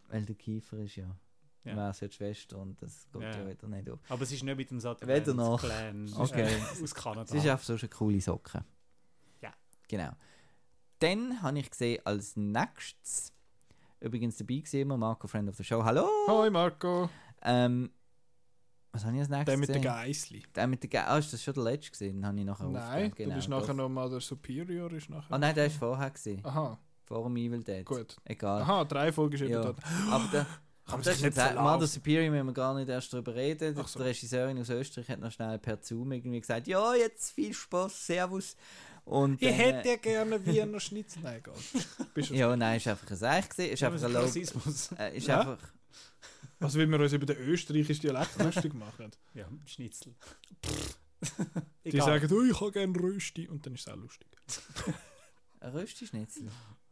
Weil der Kiefer ist ja. Ja. Wäre es ja die Schwester und das geht ja, Ja. wieder nicht auf. Aber es ist nicht mit dem Sutherland Weder noch. Clan Okay. aus Kanada. Es ist einfach so eine coole Socke. Ja. Genau. Dann habe ich gesehen als nächstes, übrigens dabei gesehen, immer Marco, Friend of the Show. Hallo! Hoi Marco. Ähm, was habe ich als nächstes Der mit den gesehen? Geissli. Der mit der Ge Ah, ist das schon der letzte gesehen? Den habe ich nachher Nein, aufgegeben. du Genau, bist doch. nachher nochmal der Superior. Ist nachher Ah nein, der ist vorher gesehen. Aha, Vor dem Evil Dead. gut. Egal. Aha, drei Folgen ist eben Ja. dort. Aber der, aber das ist nicht jetzt mal der verlaufen. Superior, müssen wir gar nicht erst darüber reden. So. Die Regisseurin aus Österreich hat noch schnell per Zoom irgendwie gesagt, ja, jetzt viel Spaß, Servus. Und Ich dann, hätte ja gerne Wiener Schnitzel. Nein, egal. Bist du Ja, nein, ist einfach ein Seich gewesen. Ist einfach ein Low, Rassismus. äh, ist Ja? einfach... Was will wir uns über den österreichischen Dialekt lustig machen? Ja, Schnitzel. Die sagen, oh, ich habe gerne Rösti und dann ist es auch lustig. Ein Rösti-Schnitzel.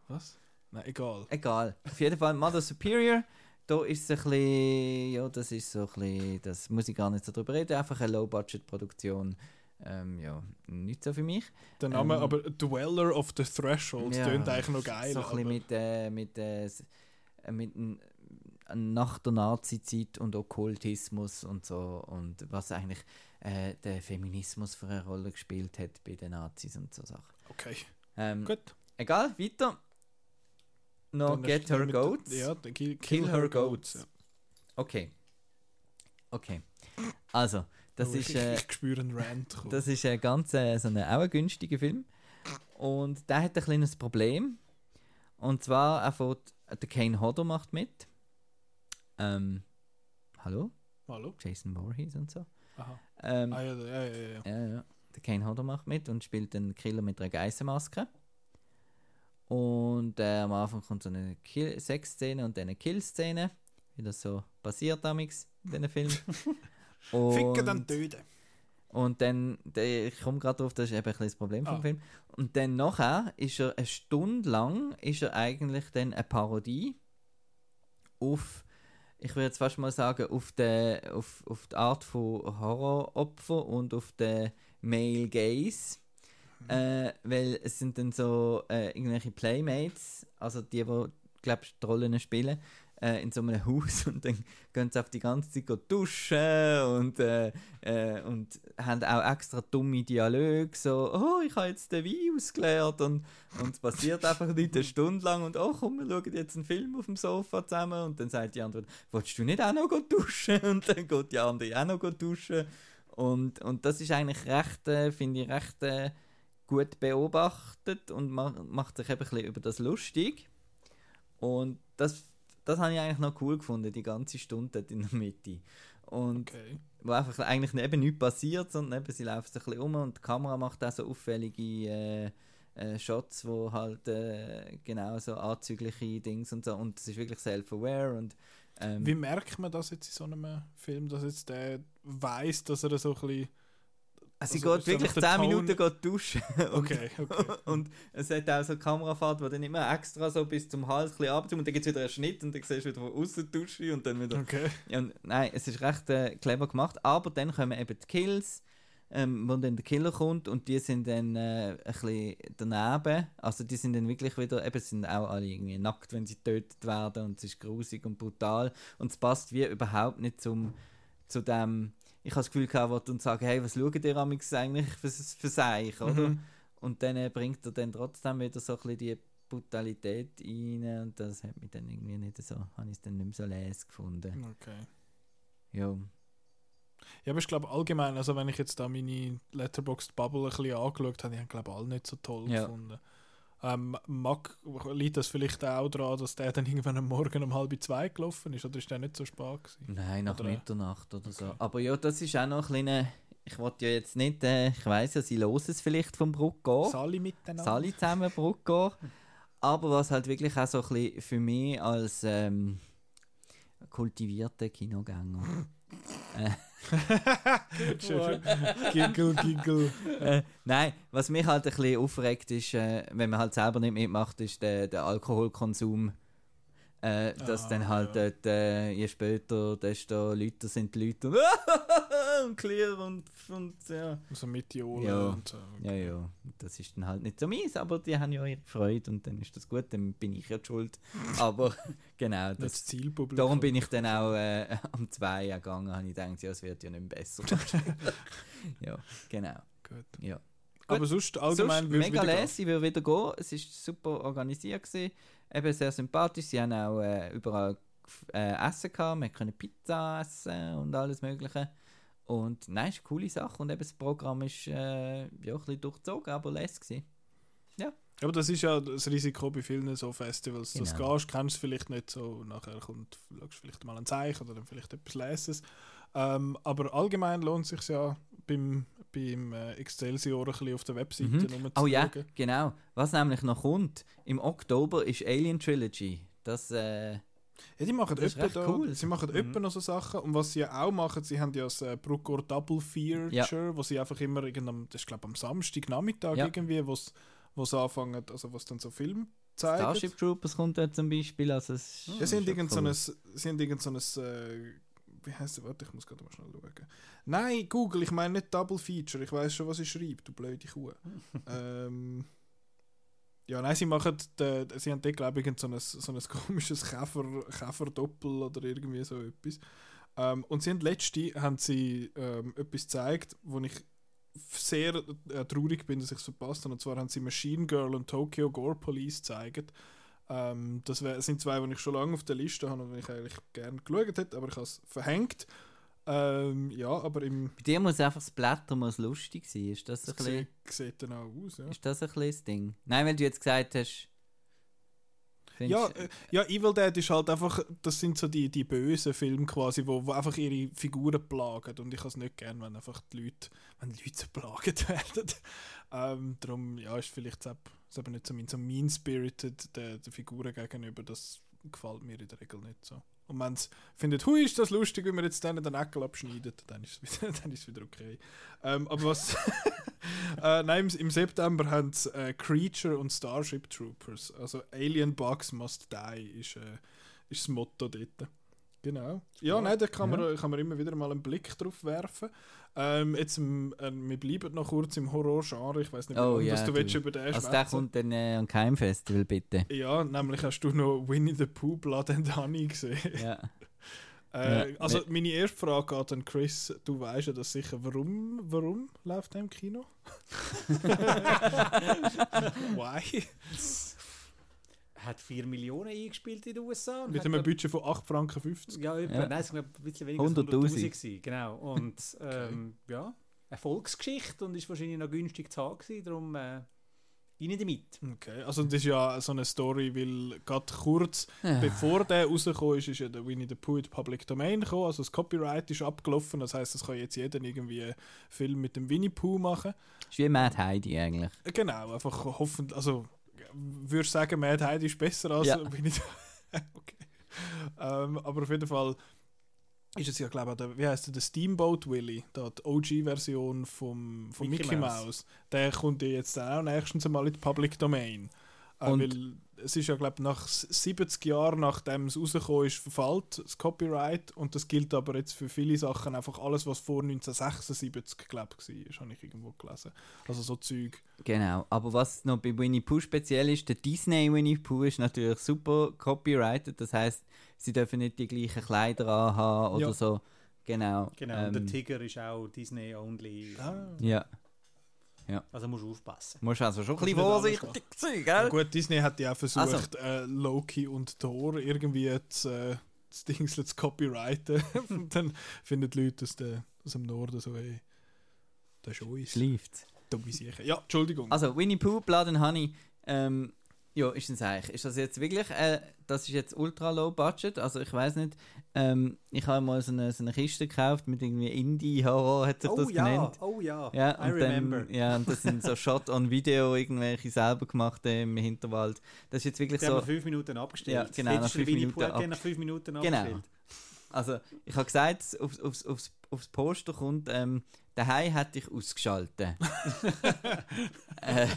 Was? Nein, egal. Egal. Auf jeden Fall Mother Superior. Da ist es ein bisschen, ja, das ist so ein bisschen, das muss ich gar nicht so drüber reden, einfach eine Low-Budget-Produktion. Ähm, ja, nicht so für mich. Der Name, Ähm, aber Dweller of the Threshold, Ja, klingt eigentlich noch geil. So ein bisschen mit, äh, mit, äh, äh, mit nach der Nazi-Zeit und Okkultismus und so und was eigentlich äh, der Feminismus für eine Rolle gespielt hat bei den Nazis und so Sachen. Okay, Ähm, gut. Egal, weiter. Noch Dann Get Her Goats. Ja, kill, Kill Her Goats. Ja. Okay. Okay. Also, das Oh, ist, ich, äh, ich, spüre einen Rant. kommen. das ist ein ganz äh, so ein, auch ein günstiger Film. Und der hat ein kleines Problem. Und zwar, er fährt, der Kane Hodder macht mit. Ähm, hallo? Hallo? Jason Voorhees und so. Aha. Ähm, Ah, ja, ja, ja, ja. ja, ja. Der Kane Hodder macht mit und spielt einen Killer mit einer Geiselmaske. Und äh, am Anfang kommt so eine Sexszene und dann eine Kill-Szene. Wie das so passiert damals in diesen Filmen. Ficken, dann töten. und dann, ich komme gerade drauf, das ist eben ein das Problem vom Ah. Film. Und dann nachher ist er eine Stunde lang, ist er eigentlich dann eine Parodie auf, ich würde jetzt fast mal sagen, auf die, auf, auf die Art von Horroropfer und auf den Male Gaze. Äh, weil es sind dann so äh, irgendwelche Playmates, also die, die, glaube ich, die Rollen spielen, äh, in so einem Haus und dann gehen sie auf die ganze Zeit duschen und, äh, äh, und haben auch extra dumme Dialoge, so, oh, ich habe jetzt den Wein ausgeleert und, und es passiert einfach nicht eine Stunde lang und oh, komm, wir schauen jetzt einen Film auf dem Sofa zusammen und dann sagt die andere, willst du nicht auch noch duschen? Und dann geht die andere auch noch duschen und, und das ist eigentlich recht, äh, finde ich, recht äh, gut beobachtet und ma macht sich eben ein bisschen über das lustig und das das habe ich eigentlich noch cool gefunden, die ganze Stunde dort in der Mitte. Und Okay. wo einfach eigentlich eben nichts passiert, sondern eben sie läuft ein bisschen um und die Kamera macht auch so auffällige äh, äh, Shots, wo halt äh, genau so anzügliche Dings und so und es ist wirklich self-aware und ähm, Wie merkt man das jetzt in so einem Film, dass jetzt der weiß, dass er so ein bisschen. Also sie also geht wirklich einfach der 10 Ton- Minuten geht duschen und, Okay, okay. und es hat auch so eine Kamerafahrt, wo dann immer extra so bis zum Hals ein bisschen und dann gibt es wieder einen Schnitt und dann siehst du wieder von außen die Dusche und dann wieder Okay. Ja, und nein, es ist recht äh, clever gemacht, aber dann kommen eben die Kills, ähm, wo dann der Killer kommt und die sind dann äh, ein bisschen daneben. Also die sind dann wirklich wieder, eben sind auch alle irgendwie nackt, wenn sie getötet werden und es ist grusig und brutal und es passt wie überhaupt nicht zum, zu dem, ich habe das Gefühl gehabt, wo und sagen, hey, was schaut ihr eigentlich für, für sich, oder? Mhm. Und dann äh, bringt er dann trotzdem wieder so ein bisschen die Brutalität rein und das hat mich dann irgendwie nicht so, habe ich dann nicht mehr so les gefunden. okay. Ja. Ja, aber ich glaube allgemein, also wenn ich jetzt da meine Letterboxd Bubble ein bisschen angeschaut habe, die haben glaube alle nicht so toll Ja. gefunden. Ähm, mag, liegt das vielleicht auch daran, dass der dann irgendwann am Morgen um halb zwei gelaufen ist oder ist der nicht so spät gewesen? Nein, nach Oder- Mitternacht oder so. Okay. Aber ja, das ist auch noch ein kleiner. Ich wollte ja jetzt nicht, äh, ich weiß ja, sie hören es vielleicht vom Bruckgau. Sali miteinander? Sali zusammen Bruckgau. Aber was halt wirklich auch so ein bisschen für mich als ähm, kultivierter Kinogänger. Schön. Giggle, giggle. äh, nein, was mich halt ein bisschen aufregt, ist, äh, wenn man halt selber nicht mitmacht, ist der, der Alkoholkonsum. Äh, dass Ah, dann halt ja. dort, äh, je später, desto lauter sind die Leute und, clear und, und ja. Mit Jola Ja. und so. Ja, ja, das ist dann halt nicht so mies, aber die haben ja ihre Freude und dann ist das gut, dann bin ich ja die schuld. Aber genau, Das das, Zielpublikum. darum bin ich dann auch äh, am 2 gegangen, habe ich gedacht, ja, es wird ja nicht mehr besser. ja, genau. Gut. Ja. Aber sonst allgemein Sonst mega lässig, würde wieder gehen. Es ist super organisiert gewesen. Eben sehr sympathisch. Sie haben auch äh, überall äh, Essen gehabt. Wir können Pizza essen und alles Mögliche. Und nein, ist eine coole Sache. Und eben das Programm ist äh, ja, ein bisschen durchzogen, aber lässig gewesen. Aber das ist ja das Risiko bei vielen so Festivals. dass Genau. Du gehst, kennst es vielleicht nicht so, nachher kommt, schaust vielleicht mal ein Zeichen oder dann vielleicht etwas leses. Ähm, aber allgemein lohnt es sich ja beim, beim äh, Excelsior ein bisschen auf der Webseite Mhm. Oh ja, genau. Was nämlich noch kommt, im Oktober ist Alien Trilogy. Das, äh, Ja, die machen Das öppe da, cool. sie machen Mhm. noch so Sachen und was sie ja auch machen, sie haben ja das äh, Bruckor Double Feature, wo sie einfach immer irgendein, das ist glaube am Samstagnachmittag Ja. irgendwie, wo es anfangen, also was dann so Film zeigen. Starship Troopers kommt da zum Beispiel. Also es Ja, sie haben irgend so cool. ein, sie haben irgend so ein, äh, wie heißt es, warte, ich muss gerade mal schnell schauen. Nein, Google, ich meine nicht Double Feature, ich weiß schon, was ich schreibe, du blöde Kuh. ähm, ja, nein, sie machen, de, sie haben dort, glaube ich, so ein, so ein komisches Käfer, Käferdoppel oder irgendwie so etwas. Ähm, und sie haben letzte, haben sie ähm, etwas gezeigt, wo ich sehr äh, traurig bin, dass ich es verpasst habe. Und zwar haben sie Machine Girl und Tokyo Gore Police gezeigt. Ähm, das wär, sind zwei, die ich schon lange auf der Liste habe und die ich eigentlich gerne geschaut hätte, aber ich habe es verhängt. Ähm, ja, aber im Bei dir muss einfach das Blätter muss lustig sein. Ist das ein es bisschen, sieht, dann auch aus. Ja, ist das ein bisschen das Ding? Nein, weil du jetzt gesagt hast. ja, äh, ja, Evil Dead ist halt einfach, das sind so die, die bösen Filme quasi, wo, wo einfach ihre Figuren plagen und ich habe es nicht gern, wenn einfach die Leute, wenn die Leute so plagt werden. ähm, darum, ja, ist vielleicht das eben- das nicht so, mein- so mean-spirited der, der Figuren gegenüber, das gefällt mir in der Regel nicht so. Und wenn sie findet, hui, ist das lustig, wenn wir jetzt denen den Eckel abschneiden, dann ist es wieder, dann ist es wieder okay. Ähm, aber was. äh, nein, im, September haben sie äh, Creature und Starship Troopers. Also Alien Bugs Must Die ist, äh, ist das Motto dort. Genau. Ja, nein, da kann, man, kann man immer wieder mal einen Blick drauf werfen. Ähm, jetzt, ähm, äh, wir bleiben noch kurz im Horror-Genre. Ich weiß nicht, Oh, lange ja, dass du, du. willst über den also der kommt dann äh, am Keimfestival, bitte. Ja, nämlich hast du noch Winnie the Pooh Blood and Honey gesehen. Ja. Äh, Ja. also meine erste Frage geht an Chris. Du weißt ja das sicher. Warum, warum läuft der im Kino? Why? Hat 4 Millionen eingespielt in den USA. und Mit einem glaub- Budget von 8 Franken 50. Ja, etwa, Ja. nein, es war ein bisschen weniger als 100'000. 100'000 gewesen, genau. Und ähm, ja, Erfolgsgeschichte und ist wahrscheinlich noch günstig zu haben gewesen, darum äh, rein damit. Okay, also das ist ja so eine Story, weil gerade kurz Ja. bevor der rausgekommen ist, ist ja der Winnie the Pooh in die Public Domain gekommen. Also das Copyright ist abgelaufen. Das heißt, es kann jetzt jeder irgendwie einen Film mit dem Winnie Pooh machen. Ist wie Mad Heidi eigentlich. Äh, Genau, einfach hoffentlich, also würdest du sagen, Mad Heidi ist besser als Ja. Winnie the Okay. Ähm, aber auf jeden Fall ist es ja, glaube ich, wie heißt der, der Steamboat Willie, da die OG-Version vom, vom Mickey, Mickey Mouse. Mouse. Der kommt ja jetzt dann auch nächstens einmal in die Public Domain. Äh, weil es ist ja, glaube ich, nach s- 70 Jahren, nachdem es rausgekommen ist, verfällt das Copyright. Und das gilt aber jetzt für viele Sachen einfach alles, was vor 1976, glaube ich, war, habe ich irgendwo gelesen. Also so Zeug. Genau. Aber was noch bei Winnie Pooh speziell ist, der Disney Winnie Pooh ist natürlich super copyrighted. Das heißt, sie dürfen nicht die gleichen Kleider anhaben oder Ja. so. Genau. Genau, Ähm, und der Tiger ist auch Disney-only. Ah. Ja. Also musst du aufpassen. Musst also schon ein bisschen vorsichtig sein, Ja, gell? gut, Disney hat ja auch versucht, Also- äh, Loki und Thor irgendwie zu, äh, das Ding zu copyrighten. und dann finden die Leute aus, der, aus dem Norden so, hey, das ist uns. Schleift. Dumme Sache. Ja, Entschuldigung. Also, Winnie Pooh, Blood and Honey. Ähm, ja, ist ein eigentlich. Ist das jetzt wirklich, äh, das ist jetzt ultra low budget, also ich weiß nicht, ähm, ich habe mal so eine, so eine Kiste gekauft mit irgendwie Indie-Horror, hat sich Oh das ja, genannt. oh ja, Ja, I und remember. Dann, ja, und das sind so Shot-on-Video, irgendwelche selber gemachte im Hinterwald. Das ist jetzt wirklich Die haben so. nach fünf Minuten abgestellt. Ja, genau, nach fünf Minuten ab- nach fünf Minuten Genau. abgestellt. Also, ich habe gesagt, aufs, aufs, aufs, aufs Poster kommt, ähm, daheim hätte ich ausgeschaltet. äh,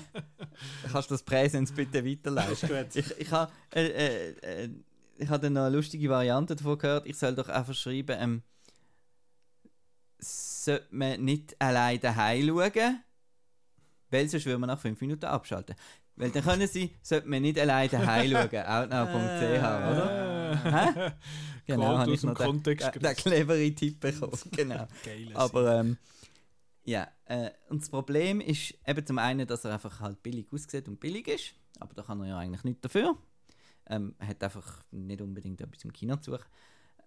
kannst du das Präsens bitte weiterleiten? Ich, ich habe äh, äh, äh, ich habe dann noch eine lustige Variante davon gehört. Ich soll doch einfach schreiben, ähm, sollte man nicht allein daheim schauen, weil sonst würde man nach 5 Minuten abschalten. Weil dann können sie, sollte man nicht allein daheim schauen, outnow.ch, oder? Hä? Genau, habe ich noch den, den, den cleveren Tipp bekommen. Genau. Geile Aber ähm, ja, äh, und das Problem ist eben zum einen, dass er einfach halt billig aussieht und billig ist, aber da kann er ja eigentlich nichts dafür. Ähm, er hat einfach nicht unbedingt etwas im Kino zu suchen.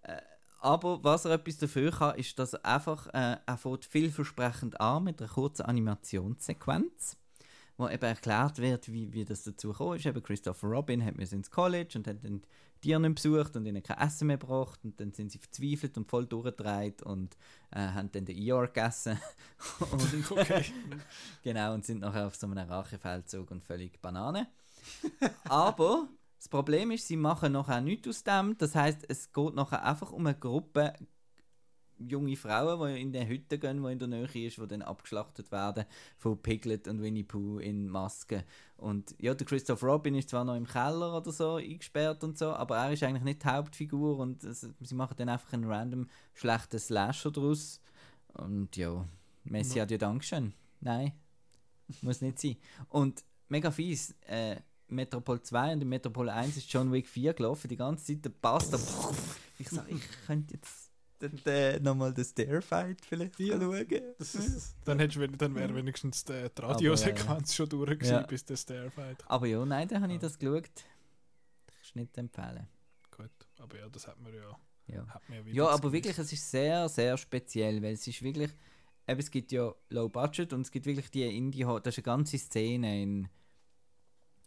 Äh, aber was er etwas dafür kann, ist, dass er einfach, äh, er fängt vielversprechend an mit einer kurzen Animationssequenz, wo eben erklärt wird, wie, wie das dazu gekommen ist. Eben Christopher Robin hat mir ins College und hat dann Tiere nicht besucht und ihnen kein Essen mehr gebracht und dann sind sie verzweifelt und voll durchgedreht und äh, haben dann den Eeyore gegessen. und, Okay. genau, und sind nachher auf so einem Rachefeldzug und völlig Banane. Aber das Problem ist, sie machen nachher nichts aus dem. Das heißt, es geht nachher einfach um eine Gruppe junge Frauen, die in die Hütte gehen, die in der Nähe ist, die dann abgeschlachtet werden von Piglet und Winnie Pooh in Masken. Und ja, der Christoph Robin ist zwar noch im Keller oder so eingesperrt und so, aber er ist eigentlich nicht die Hauptfigur und es, sie machen dann einfach einen random schlechten Slasher draus. Und ja, Messi hat ja Dankeschön. Nein, muss nicht sein. Und mega fies, äh, Metropol 2 und in Metropol 1 ist John Wick 4 gelaufen, die ganze Zeit der da. Ich sag, ich könnte jetzt dann, äh, nochmal den Stairfight vielleicht Ja. schauen. Das ist, dann, hättest dann wäre wenigstens die, die Radiosequenz schon durch ja. bis der Starfight. Aber ja, nein, dann habe ich das geschaut. Das ist nicht empfehlen. Gut, aber ja, das hat man ja, Ja. hat man ja Ja, aber gesehen. wirklich, es ist sehr, sehr speziell, weil es ist wirklich, eben, es gibt ja Low Budget und es gibt wirklich die Indie-Horror, das ist eine ganze Szene in,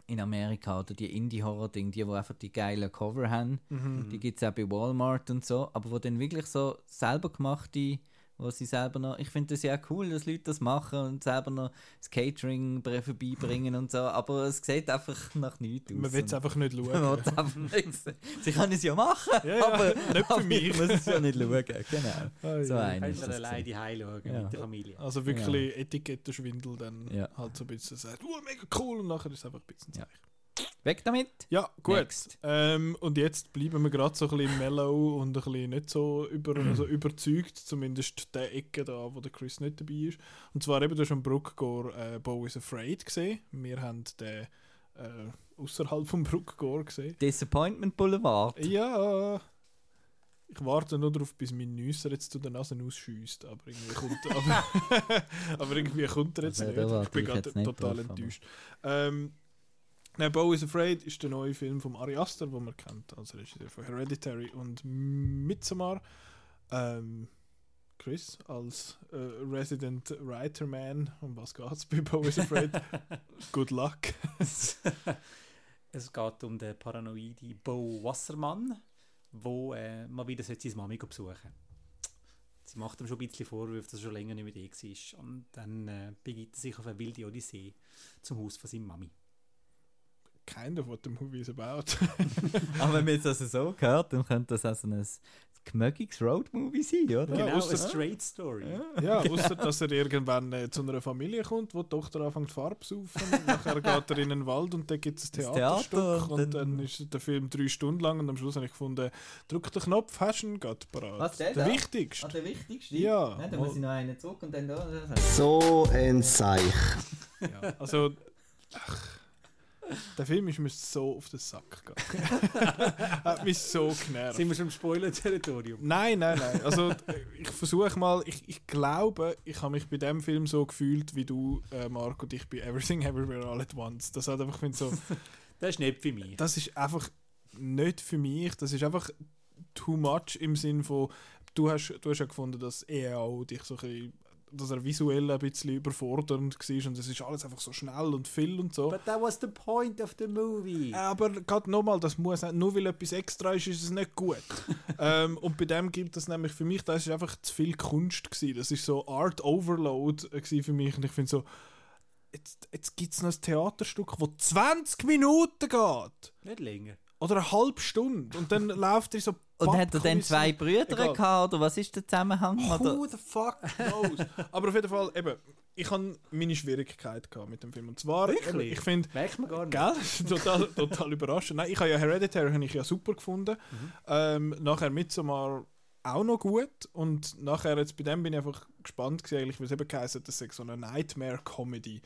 in Amerika, oder die Indie-Horror-Ding, die, wo einfach die geilen Cover haben, Mhm. die gibt es auch bei Walmart und so, aber wo dann wirklich so selber gemachte, wo sie selber noch, ich finde das ja cool, dass Leute das machen und selber noch das Catering vorbeibringen und so, aber es sieht einfach nach nichts aus. Man will es einfach nicht man schauen. will's einfach nicht sehen. Sie können es ja machen, Ja, ja, aber, nicht für mich. ich muss es ja nicht schauen. Genau. Ah, So ja. einer Kannst ist du das. alleine die Heil schauen Ja. mit der Familie. Also wirklich Etikettenschwindel dann Ja. halt so ein bisschen sagt, oh, mega cool und nachher ist es einfach ein bisschen Ja. Zeich. Weg damit. Ja, gut. Ähm, und jetzt bleiben wir gerade so ein bisschen mellow und ein bisschen nicht so über, also überzeugt, zumindest der Ecke da, wo der Chris nicht dabei ist. Und zwar eben, du hast am Bruckgor äh, Bo is Afraid gesehen. Wir haben den äh, außerhalb vom Bruckgor gesehen. Disappointment Boulevard. Ja. Ich warte nur darauf, bis mein Nüsser jetzt zu der Nase ausschießt, aber irgendwie kommt, aber, aber irgendwie kommt er jetzt Ja, nicht. Ich bin gerade total enttäuscht. Ähm, nein, Bo is Afraid ist der neue Film von Ari Aster, den man kennt, als Regisseur von Hereditary und Midsommar. Ähm, Chris als äh, Resident Writer Man, um was geht's bei Bo is Afraid? Good luck. Es geht um den paranoide Bo Wassermann, wo äh, mal wieder seine Mami besuchen Sie macht ihm schon ein bisschen Vorwürfe, dass er schon länger nicht mit ihr war. Und dann äh, begibt er sich auf eine wilde Odyssee zum Haus von seiner Mami. Kind of what the movie is about. Aber wenn man jetzt also so hört, dann könnte das also ein gemögiges Roadmovie sein, oder? Ja, genau, ausser- eine Straight Story. Ja, außer dass er irgendwann äh, zu einer Familie kommt, wo die Tochter anfängt Farbe zu saufen. und Nachher geht er in den Wald und dann gibt es ein Das Theaterstück. Theater, und dann- dann ist der Film drei Stunden lang und am Schluss habe ich gefunden, drück den Knopf, hast du ihn gerade parat. Was, der der da? wichtigste. Ah, der wichtigste? Ja. Nein, dann muss ich noch einen zurück und dann da. So ein Seich. Ja, also, ach, der Film ist mir so auf den Sack gegangen. Hat mich so genervt. Sind wir schon im Spoiler-Territorium? Nein, nein, nein. Also äh, ich versuche mal, ich, ich glaube, ich habe mich bei dem Film so gefühlt wie du, äh, Marco, und ich bei Everything Everywhere All at Once. Das hat einfach ich so, Das ist nicht für mich. das ist einfach nicht für mich. Das ist einfach too much im Sinn von, du hast, du hast ja gefunden, dass er auch dich so ein bisschen, dass er visuell ein bisschen überfordernd war und es ist alles einfach so schnell und viel und so. But that was the point of the movie. Aber gerade nochmal, das muss auch- nur weil etwas extra ist, ist es nicht gut. ähm, und bei dem gibt es nämlich für mich, das ist einfach zu viel Kunst gewesen. Das ist so Art Overload gewesen für mich und ich finde so, jetzt, jetzt gibt es noch ein Theaterstück, das 20 Minuten geht. Nicht länger. Oder eine halbe Stunde. Und dann läuft er so Und hat er dann zwei Brüder Egal. gehabt, oder was ist der Zusammenhang? Oder? Who the fuck knows? Aber auf jeden Fall, eben, ich habe meine Schwierigkeit gehabt mit dem Film. Und zwar, Wirklich? eben, ich finde, Merkt man gar nicht. Gell? total, total überraschend. Nein, ich habe ja Hereditary habe ich ja super gefunden. Ähm, nachher Midsommar auch noch gut. Und nachher, jetzt bei dem bin ich einfach gespannt gewesen, eigentlich, weil es eben geheißen das sei so eine Nightmare-Comedy.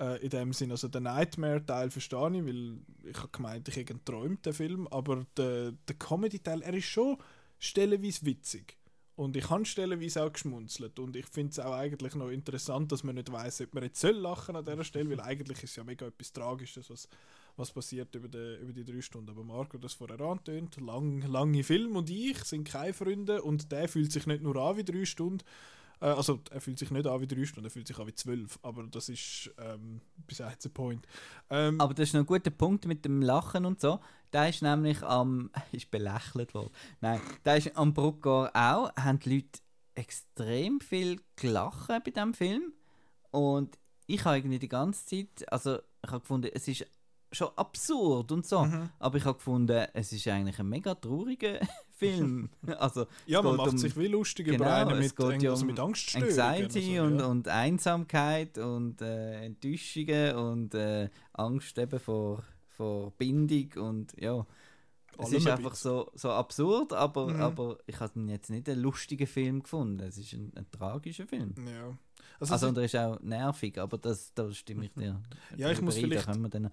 Äh, in dem Sinn. Also den Nightmare-Teil verstehe ich, weil ich habe gemeint, ich hätte träumt den Film. Aber der, der Comedy-Teil, er ist schon stellenweise witzig. Und ich habe stellenweise auch geschmunzelt. Und ich finde es auch eigentlich noch interessant, dass man nicht weiß, ob man jetzt soll lachen an dieser Stelle, weil eigentlich ist ja mega etwas Tragisches, was, was passiert über die, über die drei Stunden. Aber Marco das vorher angetönt, lang, lange Film und ich sind keine Freunde und der fühlt sich nicht nur an wie drei Stunden. Äh, also er fühlt sich nicht an wie drei Stunden, er fühlt sich an wie zwölf. Aber das ist ähm, besides the point. Ähm, Aber das ist noch ein guter Punkt mit dem Lachen und so. Da ist nämlich am. ist belächelt worden. Nein, da ist am Bruckgau auch. Haben die Leute extrem viel gelacht bei diesem Film. Und ich habe irgendwie die ganze Zeit. Also, ich habe gefunden, es ist schon absurd und so. Mhm. Aber ich habe gefunden, es ist eigentlich ein mega trauriger Film. also, ja, man macht um- sich wie lustig über Genau, einen es mit, geht ja also um mit Angststörungen. Anxiety also, und, ja. und Einsamkeit und äh, Enttäuschungen und äh, Angst eben vor, vor Bindung und ja. Es Allem ist ein einfach so, so absurd, aber, Mhm. aber ich habe jetzt nicht einen lustigen Film gefunden. Es ist ein, ein tragischer Film. Ja. Also, Also, und er ist auch nervig, aber das, da stimme ich dir. Ja, ich muss da vielleicht- können wir dann-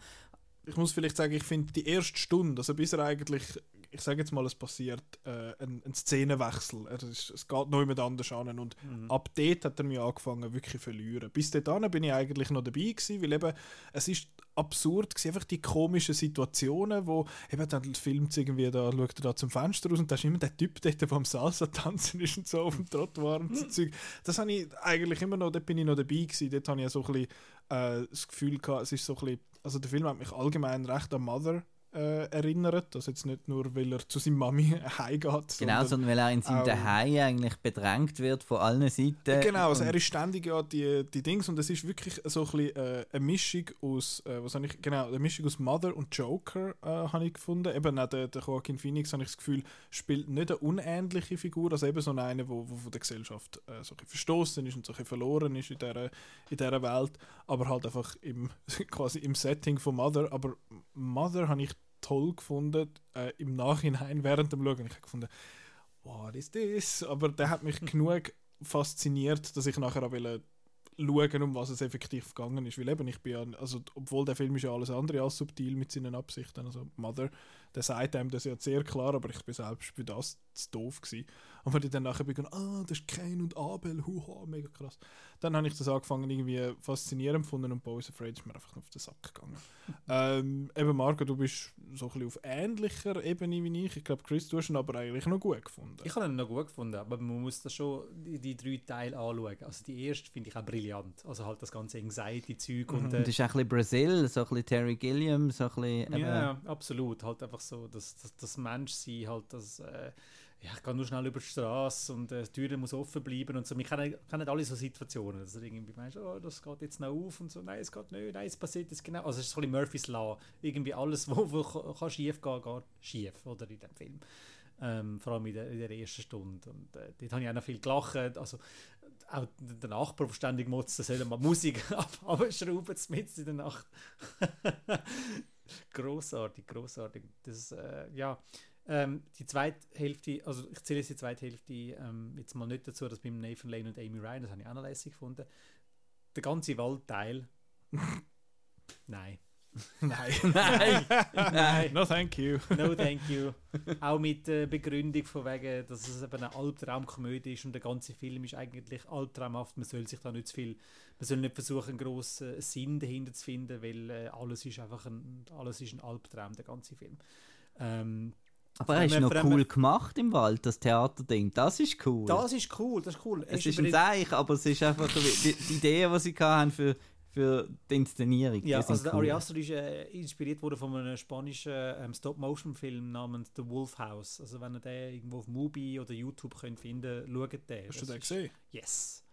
ich muss vielleicht sagen, ich finde die erste Stunde, also bis er eigentlich, ich sage jetzt mal, es passiert äh, ein, ein Szenenwechsel. Er ist, es geht noch jemand anders an und Mhm. ab dort hat er mich angefangen wirklich zu verlieren. Bis dahin bin ich eigentlich noch dabei gewesen, weil eben, es ist absurd gewesen, einfach die komischen Situationen, wo eben dann filmt irgendwie, da schaut er da zum Fenster raus und da ist immer der Typ dort, der am Salsa tanzen ist und so auf dem Trottoir und so Zeug. Das habe ich eigentlich immer noch, dort bin ich noch dabei gewesen, dort habe ich so ein bisschen äh, das Gefühl gehabt, es ist so ein bisschen, also der Film hat mich allgemein recht an Mother äh, erinnert, also jetzt nicht nur, weil er zu seiner Mami heimgeht, Genau, sondern- sondern weil er in seinem Daheim eigentlich bedrängt wird von allen Seiten. Genau, also er ist ständig ja die, die Dings und es ist wirklich so ein bisschen, äh, eine Mischung aus, äh, was habe ich, genau, eine Mischung aus Mother und Joker äh, habe ich gefunden. Eben auch der, der Joaquin Phoenix, habe ich das Gefühl, spielt nicht eine unähnliche Figur, also eben so eine, wo, wo von der Gesellschaft äh, so ein bisschen verstoßen ist und so ein verloren ist in dieser, in dieser Welt, aber halt einfach im, quasi im Setting von Mother. Aber Mother habe ich toll gefunden, äh, im Nachhinein während dem Schauen. Ich habe gefunden, what is this? Aber der hat mich genug fasziniert, dass ich nachher auch wollte schauen, um was es effektiv gegangen ist. Weil eben, ich bin ja, also, obwohl der Film ist ja alles andere als subtil mit seinen Absichten. Also Mother, der sagt einem das ja sehr klar, aber ich bin selbst für das zu doof gewesen. Und wenn ich dann nachher bin, ah, das ist Cain und Abel, huha, mega krass. Dann habe ich das angefangen irgendwie faszinierend gefunden und Bowser Afraid ist mir einfach auf den Sack gegangen. ähm, eben Marco, du bist so ein bisschen auf ähnlicher Ebene wie ich. Ich glaube, Chris, du hast ihn aber eigentlich noch gut gefunden. Ich habe ihn noch gut gefunden, aber man muss da schon die, die drei Teile anschauen. Also die erste finde ich auch brillant. Also halt das ganze Anxiety-Zeug und Und äh, das ist auch ein bisschen Brasil, so ein bisschen Terry Gilliam, so ein bisschen. Ja, absolut. Halt einfach so, dass das, das Menschsein halt das. Äh, ja, ich gehe nur schnell über die Straße und äh, die Tür muss offen bleiben und so. Wir kennen, alle so Situationen. Also irgendwie meinst du, oh, das geht jetzt noch auf und so, nein, es geht nicht, nein, es passiert jetzt genau. Also es ist so ein Murphy's Law. Irgendwie alles, wo, wo ka- kann schief gehen, geht schief, oder in dem Film. Ähm, vor allem in der, in der ersten Stunde. Und äh, dort habe ich auch noch viel gelacht. Also, auch der Nachbar, ständig motzt, soll mal Musik ab, abschrauben, mitten in der Nacht. Großartig, großartig. Das, äh, ja, ähm, die zweite Hälfte, also ich zähle jetzt die zweite Hälfte ähm, jetzt mal nicht dazu, dass mit Nathan Lane und Amy Ryan, das habe ich auch noch lässig gefunden. Der ganze Waldteil. Nein. Nein. Nein, nein. no, thank you. No, thank you. Auch mit der Begründung von wegen, dass es eben eine Albtraumkomödie ist und der ganze Film ist eigentlich albtraumhaft. Man soll sich da nicht zu viel, man soll nicht versuchen, einen grossen Sinn dahinter zu finden, weil äh, alles ist einfach ein, alles ist ein Albtraum, der ganze Film. Ähm, Aber er ist noch cool gemacht im Wald, das Theaterding. Das ist cool. das ist cool, das ist cool. es Ist ist ein Seich, aber es ist einfach die, die Idee, die sie hatten für, für die Inszenierung. Ja, also der cool. Ari Aster ist äh, inspiriert worden von einem spanischen ähm, Stop-Motion-Film namens The Wolf House. Also wenn ihr den irgendwo auf Mubi oder YouTube könnt finden, schaut den. Hast du Das den gesehen? Yes.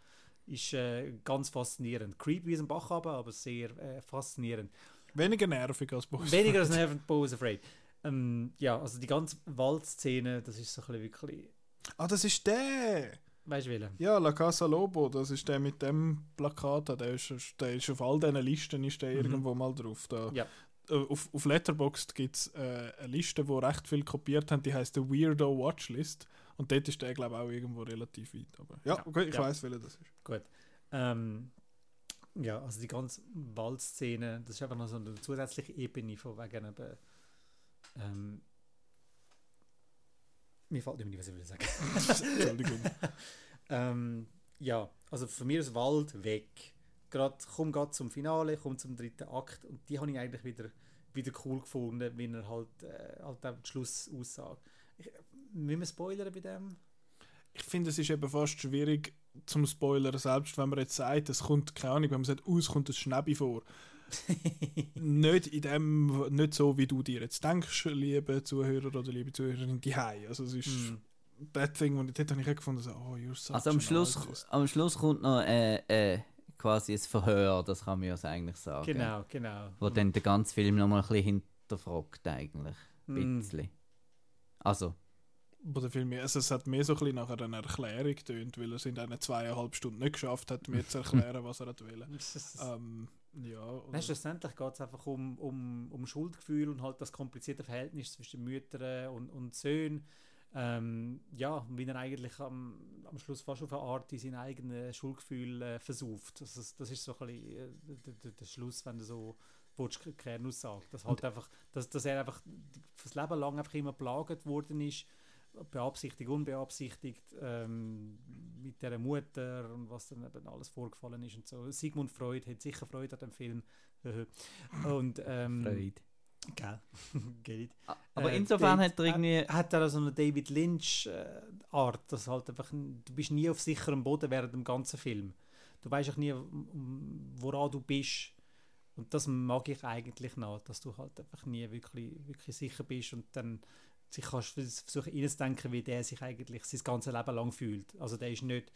Ist äh, ganz faszinierend. Creepy wie ein Bach runter, aber sehr äh, faszinierend. Weniger nervig als Boss. Weniger als Never Pose Afraid. Ähm, ja, also die ganze Waldszene, das ist so ein bisschen wirklich. Ah, das ist der! Weißt du, welchen? Ja, La Casa Lobo, das ist der mit dem Plakat. Der ist, der ist auf all diesen Listen ist der Mhm. irgendwo mal drauf. Da, Ja. äh, auf, auf Letterboxd gibt es äh, eine Liste, die recht viel kopiert haben, die heißt The Weirdo Watchlist. Und dort ist der, glaube ich, auch irgendwo relativ weit. Aber ja, Ja, okay, ich ja. weiß, welcher das ist. Gut. Ähm, ja, also die ganze Waldszene, das ist einfach noch so eine zusätzliche Ebene von wegen eben, ähm, mir fällt nicht mehr, was ich will sagen. Entschuldigung. ähm, ja, also für mich ist Wald weg. Gerade, komm gerade zum Finale, komm zum dritten Akt und die habe ich eigentlich wieder, wieder cool gefunden, wie er halt, äh, halt auch die Schlussaussage. Ich, müssen wir spoilern bei dem? Ich finde, es ist eben fast schwierig, zum Spoiler, selbst wenn man jetzt sagt, es kommt, keine Ahnung, wenn man sagt, oh, es kommt ein Schnäbi vor. nicht in dem, nicht so, wie du dir jetzt denkst, liebe Zuhörer oder liebe Zuhörerin, die Also es ist Hm. that thing, und dort habe ich auch gefunden, so, oh, you're such Also am Schluss, artist. am Schluss kommt noch äh, äh, quasi ein Verhör, das kann man ja so eigentlich sagen. Genau, genau. Wo dann der ganze Film nochmal ein bisschen hinterfragt eigentlich. Mm. Ein bisschen. Also, Wo der Film, also es hat mehr so ein bisschen nach einer Erklärung getönt, weil er es in diesen zweieinhalb Stunden nicht geschafft hat, mir zu erklären, was er hat wollen. Ähm, ja, oder- Weißt, schlussendlich geht es einfach um, um, um Schuldgefühl und halt das komplizierte Verhältnis zwischen Müttern und, und Söhnen. Ähm, ja, und wie er eigentlich am, am Schluss fast auf eine Art in sein eigenes Schuldgefühl äh, versucht. Das ist, das ist so ein bisschen äh, der, der, Schluss, wenn du so Kernaussage. Dass, halt einfach, dass, dass er einfach fürs Leben lang einfach immer belagert worden ist, beabsichtigt, unbeabsichtigt, ähm, mit der Mutter und was dann eben alles vorgefallen ist und so. Sigmund Freud hat sicher Freude an dem Film. und ähm, Freud. Gell. Get it. Aber Äh, insofern hat er irgendwie. Hat, hat er so eine David Lynch äh, Art, dass halt einfach du bist nie auf sicherem Boden während dem ganzen Film. Du weißt auch nie, woran du bist. Und das mag ich eigentlich noch, dass du halt einfach nie wirklich, wirklich sicher bist und dann sich kannst versuchen reinzudenken, wie der sich eigentlich sein ganzes Leben lang fühlt. Also der ist nicht,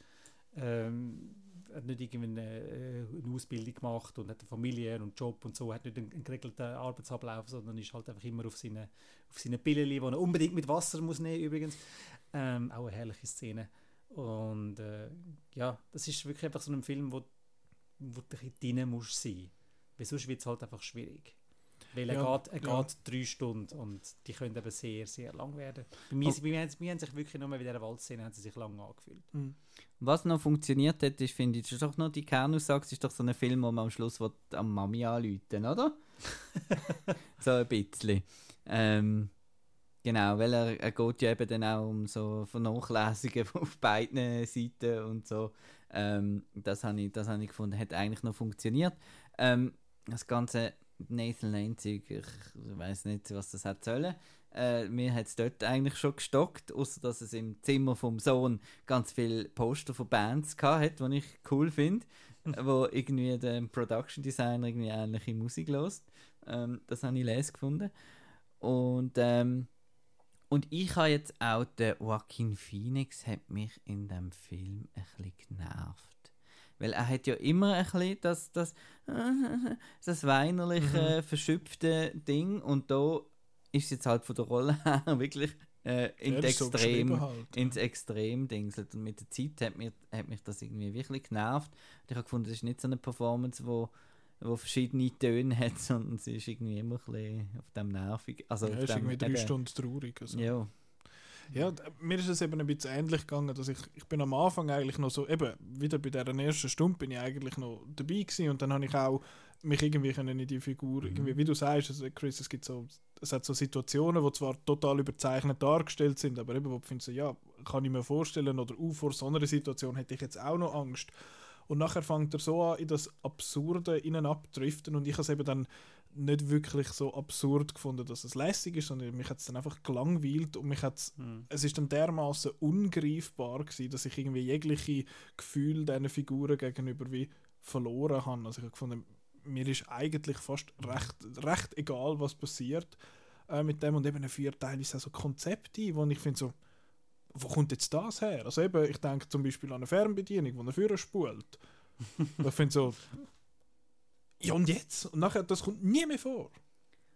ähm, hat nicht irgendwie eine, äh, eine Ausbildung gemacht und hat eine Familie und Job und so, hat nicht einen, einen geregelten Arbeitsablauf, sondern ist halt einfach immer auf seine, auf seine Pillen, die er unbedingt mit Wasser muss nehmen übrigens. Ähm, auch eine herrliche Szene. Und äh, ja, das ist wirklich einfach so ein Film, wo, wo du drin musst sein. Weil sonst wird es halt einfach schwierig. Weil er, Ja, geht, er ja. geht drei Stunden und die können eben sehr, sehr lang werden. Bei mir, bei mir, haben sie- mir haben sich wirklich nur bei dieser Waldszene haben sie sich lang angefühlt. Mhm. Was noch funktioniert hat, ist, finde ich, ist doch noch die Kernaussage, es ist doch so ein Film, wo man am Schluss will, am Mami anrufen oder? so ein bisschen. Ähm, genau, weil er, er geht ja eben dann auch um so Vernachlässigen auf beiden Seiten und so. Ähm, das habe ich, das hab ich gefunden, hat eigentlich noch funktioniert. Ähm, das ganze Nathan Lane-Zeug, ich weiß nicht, was das hat sollen. Äh, mir hat es dort eigentlich schon gestockt, außer dass es im Zimmer vom Sohn ganz viele Poster von Bands hat, die ich cool finde, wo irgendwie der Production Designer irgendwie ähnliche Musik lost. Ähm, das habe ich les gefunden. Und, ähm, und ich habe jetzt auch, der Joaquin Phoenix hat mich in dem Film ein bisschen genervt. Weil er hat ja immer ein bisschen das, das, das weinerliche, verschüpfte Ding und da ist es jetzt halt von der Rolle her wirklich äh, Ja, ist so Extrem geschrieben halt. ins Extrem dingselt. Und mit der Zeit hat, mir, hat mich das irgendwie wirklich genervt. Und ich habe gefunden, das ist nicht so eine Performance, wo, wo verschiedene Töne hat, sondern sie ist irgendwie immer ein bisschen auf dem nervig. Also Ja, auf ist dem, irgendwie drei eben- Stunden traurig. Also. Ja, Ja, mir ist es eben ein bisschen ähnlich gegangen, dass ich, ich bin am Anfang eigentlich noch so, eben, wieder bei dieser ersten Stunde bin ich eigentlich noch dabei gewesen und dann habe ich auch mich irgendwie können in die Figur, irgendwie, wie du sagst, also Chris, es gibt so, es hat so Situationen, die zwar total überzeichnet dargestellt sind, aber eben, wo du findest, so, ja, kann ich mir vorstellen, oder uh, vor so einer Situation hätte ich jetzt auch noch Angst. Und nachher fängt er so an, in das Absurde innen abdriften und ich habe es eben dann nicht wirklich so absurd gefunden, dass es lässig ist, sondern mich hat es dann einfach gelangweilt und mich hat's, es ist dann dermaßen ungreifbar gewesen, dass ich irgendwie jegliche Gefühl diesen Figuren gegenüber wie verloren habe. Also ich habe gefunden, mir ist eigentlich fast recht, recht egal, was passiert äh, mit dem und eben ein Vierteil ist auch so Konzepte, wo ich finde so, wo kommt jetzt das her? Also eben, ich denke zum Beispiel an eine Fernbedienung, die eine Führer spult. Ich finde so, ja und jetzt? Und nachher, das kommt nie mehr vor.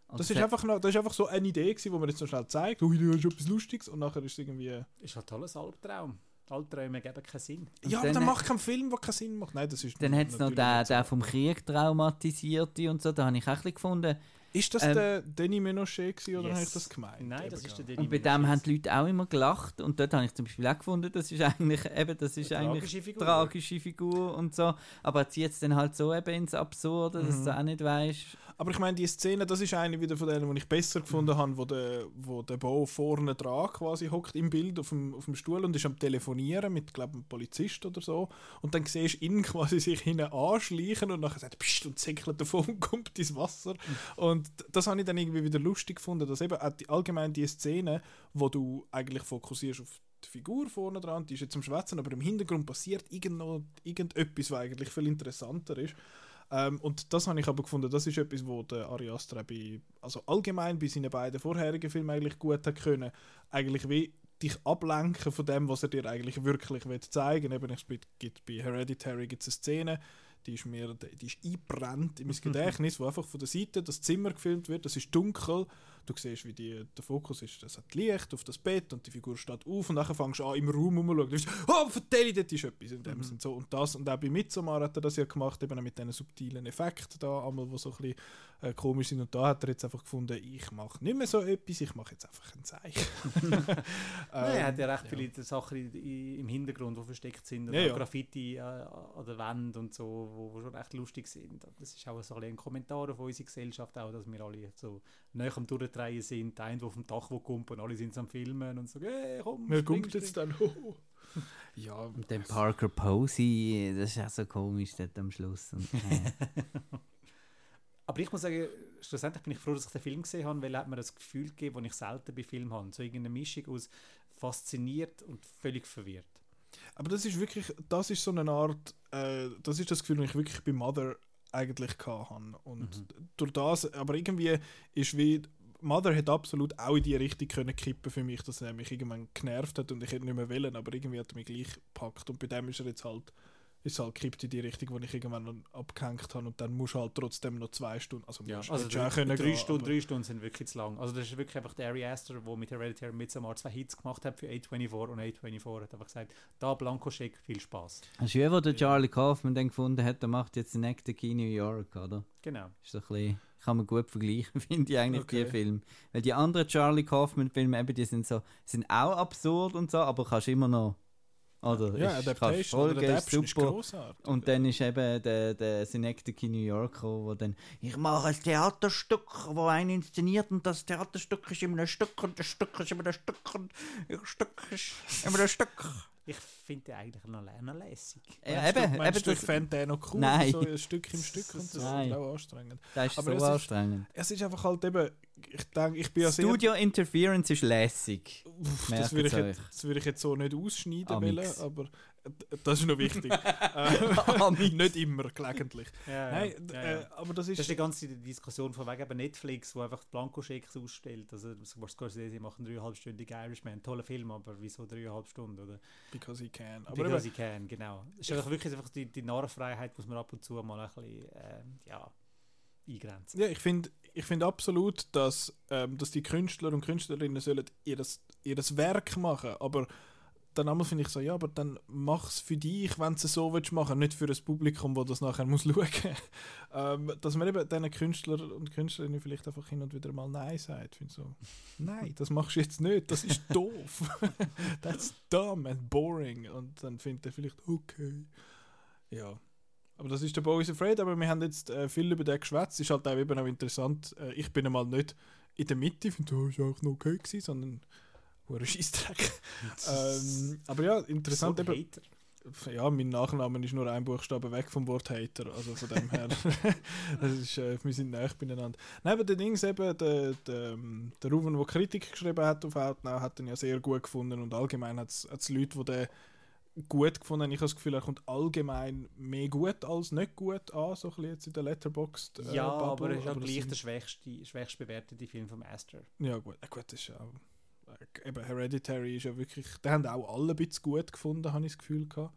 Und Das es ist, einfach noch, das ist einfach so eine Idee, gewesen, die man jetzt noch schnell zeigt. Ui, das ist etwas Lustiges. Und nachher ist es irgendwie. Ist halt alles Albtraum. Albträume geben keinen Sinn. Ja, aber dann macht keinen Film, der keinen Sinn macht. Nein, das ist. Dann hat es noch den, so. den vom Krieg traumatisierte und so, da habe ich auch ein bisschen gefunden. Ist das ähm, der Danny Menochet gewesen, oder Yes. habe ich das gemeint? Nein, das ist der Und bei dem haben die Leute auch immer gelacht und dort habe ich zum Beispiel auch gefunden, das ist eigentlich eben, das ist Eine eigentlich tragische Figur. tragische Figur und so, aber er zieht es dann halt so eben ins Absurde, dass Mhm. du auch nicht weißt. Aber ich meine, die Szene, das ist eine wieder von denen, die ich besser gefunden habe, wo der, wo der Bo vorne dran quasi hockt im Bild auf dem, auf dem Stuhl und ist am Telefonieren mit, glaube einem Polizist oder so. Und dann siehst du ihn quasi sich hinten anschleichen und nachher sagt Psst und säckelt davon und kommt ins Wasser. Und das habe ich dann irgendwie wieder lustig gefunden, dass eben auch die, allgemein die Szene, wo du eigentlich fokussierst auf die Figur vorne dran, die ist jetzt am Schwätzen, aber im Hintergrund passiert irgend noch, irgendetwas, was eigentlich viel interessanter ist. Ähm, und das habe ich aber gefunden, das ist etwas, wo der Ari Aster bei, also allgemein bei seinen beiden vorherigen Filmen eigentlich gut hat können, eigentlich wie dich ablenken von dem, was er dir eigentlich wirklich will zeigen. Eben, es gibt bei Hereditary gibt es eine Szene, die ist mir, die ist eingebrannt in mein Gedächtnis, wo einfach von der Seite das Zimmer gefilmt wird, das ist dunkel, du siehst, wie die, der Fokus ist, das hat Licht auf das Bett und die Figur steht auf und dann fängst du an, im Raum rumzuschauen, du bist, oh, vertell dort ist etwas in dem Mhm. Sinn. So, und das, und auch bei Midsommar hat er das ja gemacht, eben mit diesen subtilen Effekten da, einmal, die so ein bisschen äh, komisch sind und da hat er jetzt einfach gefunden, ich mache nicht mehr so etwas, ich mache jetzt einfach ein Zeichen. Nein, er hat ja recht ja. viele Sachen i- i- im Hintergrund, die versteckt sind. Und Ja, ja. Graffiti äh, an der Wand und so, wo, wo schon echt lustig sind. Das ist auch so ein, Kommentar auf unsere Gesellschaft, auch, dass wir alle so näher am Durchdrehen sind. Der eine, der vom Dach wo kommt und alle sind am Filmen und so, hey, komm, Wer spring, kommt jetzt spring. dann? Oh. Ja, Und dann Parker Posey, das ist auch so komisch dort am Schluss. Und, äh, Aber ich muss sagen, schlussendlich bin ich froh, dass ich den Film gesehen habe, weil er hat mir das Gefühl gegeben, das ich selten bei Filmen habe. So irgendeine Mischung aus fasziniert und völlig verwirrt. Aber das ist wirklich, das ist so eine Art, äh, das ist das Gefühl, das ich wirklich bei Mother eigentlich habe. Und durch das, aber irgendwie ist wie, Mother hat absolut auch in die Richtung können kippen für mich, dass er mich irgendwann genervt hat und ich hätte nicht mehr wollen, aber irgendwie hat er mich gleich gepackt und bei dem ist er jetzt halt, ist halt gekippt in die Richtung, wo ich irgendwann dann abgehängt habe und dann muss halt trotzdem noch zwei Stunden, also, Ja, musst- also du drei, auch können drei, gehen, Stunden, drei Stunden sind wirklich zu lang. Also das ist wirklich einfach der Ari Aster, der mit Hereditary Midsommar zwei Hits gemacht hat für A24 und A24 hat einfach gesagt, da Blankoscheck, viel Spaß. hast du ja, wo der Charlie Kaufman dann gefunden hat, der macht jetzt den nächsten Key New York, oder? Genau. Ist so ein bisschen, kann man gut vergleichen, finde ich eigentlich, die Okay. Filme. Weil die anderen Charlie Kaufman-Filme, eben, die sind so, sind auch absurd und so, aber kannst immer noch, oder? ja, ist, kannst folgen, oder ist ist super. grossartig. Und dann ist eben der, der Synecdoche New York gekommen, wo dann «Ich mache ein Theaterstück, wo einer inszeniert und das Theaterstück ist immer ein Stück und das Stück ist immer ein Stück und das Stück ist immer ein Stück.» Ich finde den eigentlich noch, noch lässig. Ja, eben, meinst eben das, fände den noch cool, Nein. so ein Stück im Stück und das Nein. ist auch anstrengend. das ist aber so es ist- anstrengend. Es ist einfach halt eben, ich denke, ich bin ja sehr... Studio Interference ist lässig. Uff, das würde ich, jetzt, das würde ich jetzt so nicht ausschneiden Amix. wollen, aber das ist noch wichtig. äh, nicht immer, gelegentlich. Ja, Nein, ja, äh, ja. aber das Das ist... ist die ganze Diskussion von wegen Netflix, wo einfach Blankoschecks ausstellt. Also Scorsese macht einen dreieinhalbstündigen Irishman. Toller Film, aber wieso dreieinhalb Stunden? Oder? because he can. Aber Because he can, genau. Es ist einfach wirklich einfach die, die Narrenfreiheit, muss man ab und zu mal ein bisschen ähm, ja, eingrenzen. ja, ich finde ich find absolut, dass, ähm, dass die Künstler und Künstlerinnen sollen ihres, ihres Werk machen, aber dann einmal finde ich so, ja, aber dann mach es für dich, wenn du es so willst machen, nicht für ein Publikum, das das nachher muss schauen. ähm, dass man eben diesen Künstler und Künstlerinnen vielleicht einfach hin und wieder mal Nein sagt. Finde so, nein, das machst du jetzt nicht, das ist doof. That's dumb and boring. Und dann findet er vielleicht, okay. Ja. Aber das ist der Boy is Afraid, aber wir haben jetzt äh, viel über den geschwätzt. Ist halt auch eben auch interessant. Äh, ich bin einmal nicht in der Mitte, ich finde, oh, ist auch noch okay gewesen, sondern ein Scheissdreck. ähm, aber ja, interessant so eben. Ja, mein Nachname ist nur ein Buchstabe weg vom Wort Hater. Also von dem her. das ist, äh, wir sind näher beieinander. Neben den Dings eben, der, der, ähm, der Ruven, der Kritik geschrieben hat auf Outnow, hat ihn ja sehr gut gefunden. Und allgemein hat es Leute, die den gut gefunden haben. Ich habe das Gefühl, er kommt allgemein mehr gut als nicht gut an, so ein bisschen jetzt in der Letterboxd. Äh, Ja, aber Bubble. er ist auch das gleich der schwächste, schwächst bewertete Film vom Aster. Ja, gut, äh, gut, das ist ja auch. Eben Hereditary ist ja wirklich. Da haben auch alle ein bisschen gut gefunden, habe ich das Gefühl gehabt.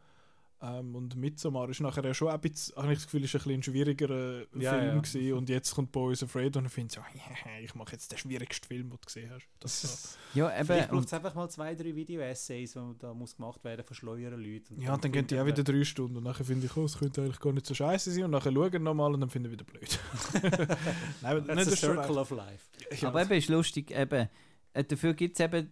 Ähm, und Midsommar ist nachher ja schon ein bisschen, habe ich das Gefühl, ist ein, bisschen ein schwierigerer Ja, Film ja. gewesen. Und jetzt kommt Boys Afraid und ich finde so, ich mache jetzt den schwierigsten Film, den du gesehen hast. Das so. Ja, Vielleicht eben. braucht Und es einfach mal zwei, drei Video-Essays, die da muss gemacht werden von schleueren Leuten. Und Ja, und dann gehen die auch wieder drei Stunden und nachher finde ich, oh, es könnte eigentlich gar nicht so scheiße sein und nachher schauen nochmal und dann finde ich wieder blöd. Nein, That's nicht a circle of life. Ja, Aber eben ist lustig, eben, dafür gibt es eben,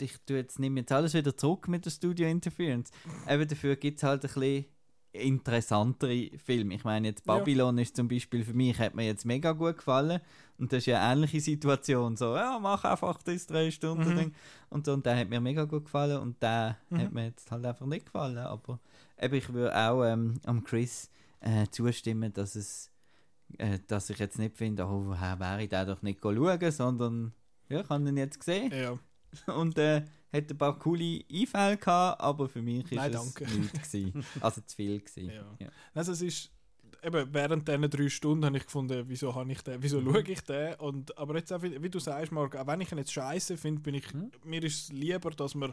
ich tue jetzt, nehme jetzt alles wieder zurück mit der Studio Interference, eben dafür gibt es halt ein bisschen interessantere Filme. Ich meine jetzt Ja. Babylon ist zum Beispiel für mich, hat mir jetzt mega gut gefallen und das ist ja eine ähnliche Situation, so, ja, mach einfach das drei Stunden Mhm. Ding. und so, und der hat mir mega gut gefallen und der Mhm. hat mir jetzt halt einfach nicht gefallen, aber eben, ich würde auch ähm, am Chris äh, zustimmen, dass es äh, dass ich jetzt nicht finde, oh, woher wäre ich da doch nicht schauen, sondern ja, ich habe ihn jetzt gesehen ja. und äh, hat ein paar coole Einfälle gehabt, aber für mich ist Nein, es nichts. Also zu viel gewesen. Ja. Ja. Also es ist eben während diesen drei Stunden habe ich gefunden, wieso habe ich den, wieso schaue ich den und aber jetzt auch, wie wie du sagst, Marc, auch wenn ich ihn jetzt scheiße finde, bin ich, Hm? mir ist es lieber, dass man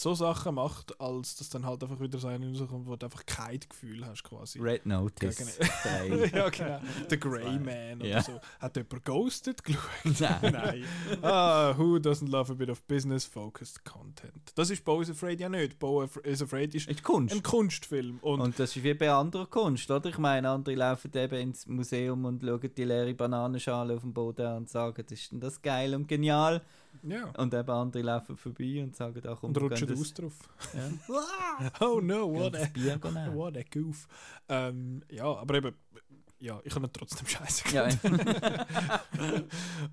so Sachen macht, als dass dann halt einfach wieder so einer rauskommt, wo du einfach kein Gefühl hast quasi. Red Notice. Ja, genau. The Grey Man oder Ja. so. Hat jemand Ghosted geschaut? Nein. Nein. ah, who doesn't love a bit of business-focused content? Das ist Bo is Afraid ja nicht. Bo is Afraid ist Ist Kunst. ein Kunstfilm. Und, Und das ist wie bei anderer Kunst, oder? Ich meine, andere laufen eben ins Museum und schauen die leere Bananenschale auf dem Boden an und sagen, das ist denn das geil und genial. Ja. Und eben andere laufen vorbei und sagen, ach komm, Und wir rutschen aus das, drauf. ja, Oh no, what a, what a goof. Ähm, ja, aber eben, ja, ich habe trotzdem scheiße Ja, gefunden.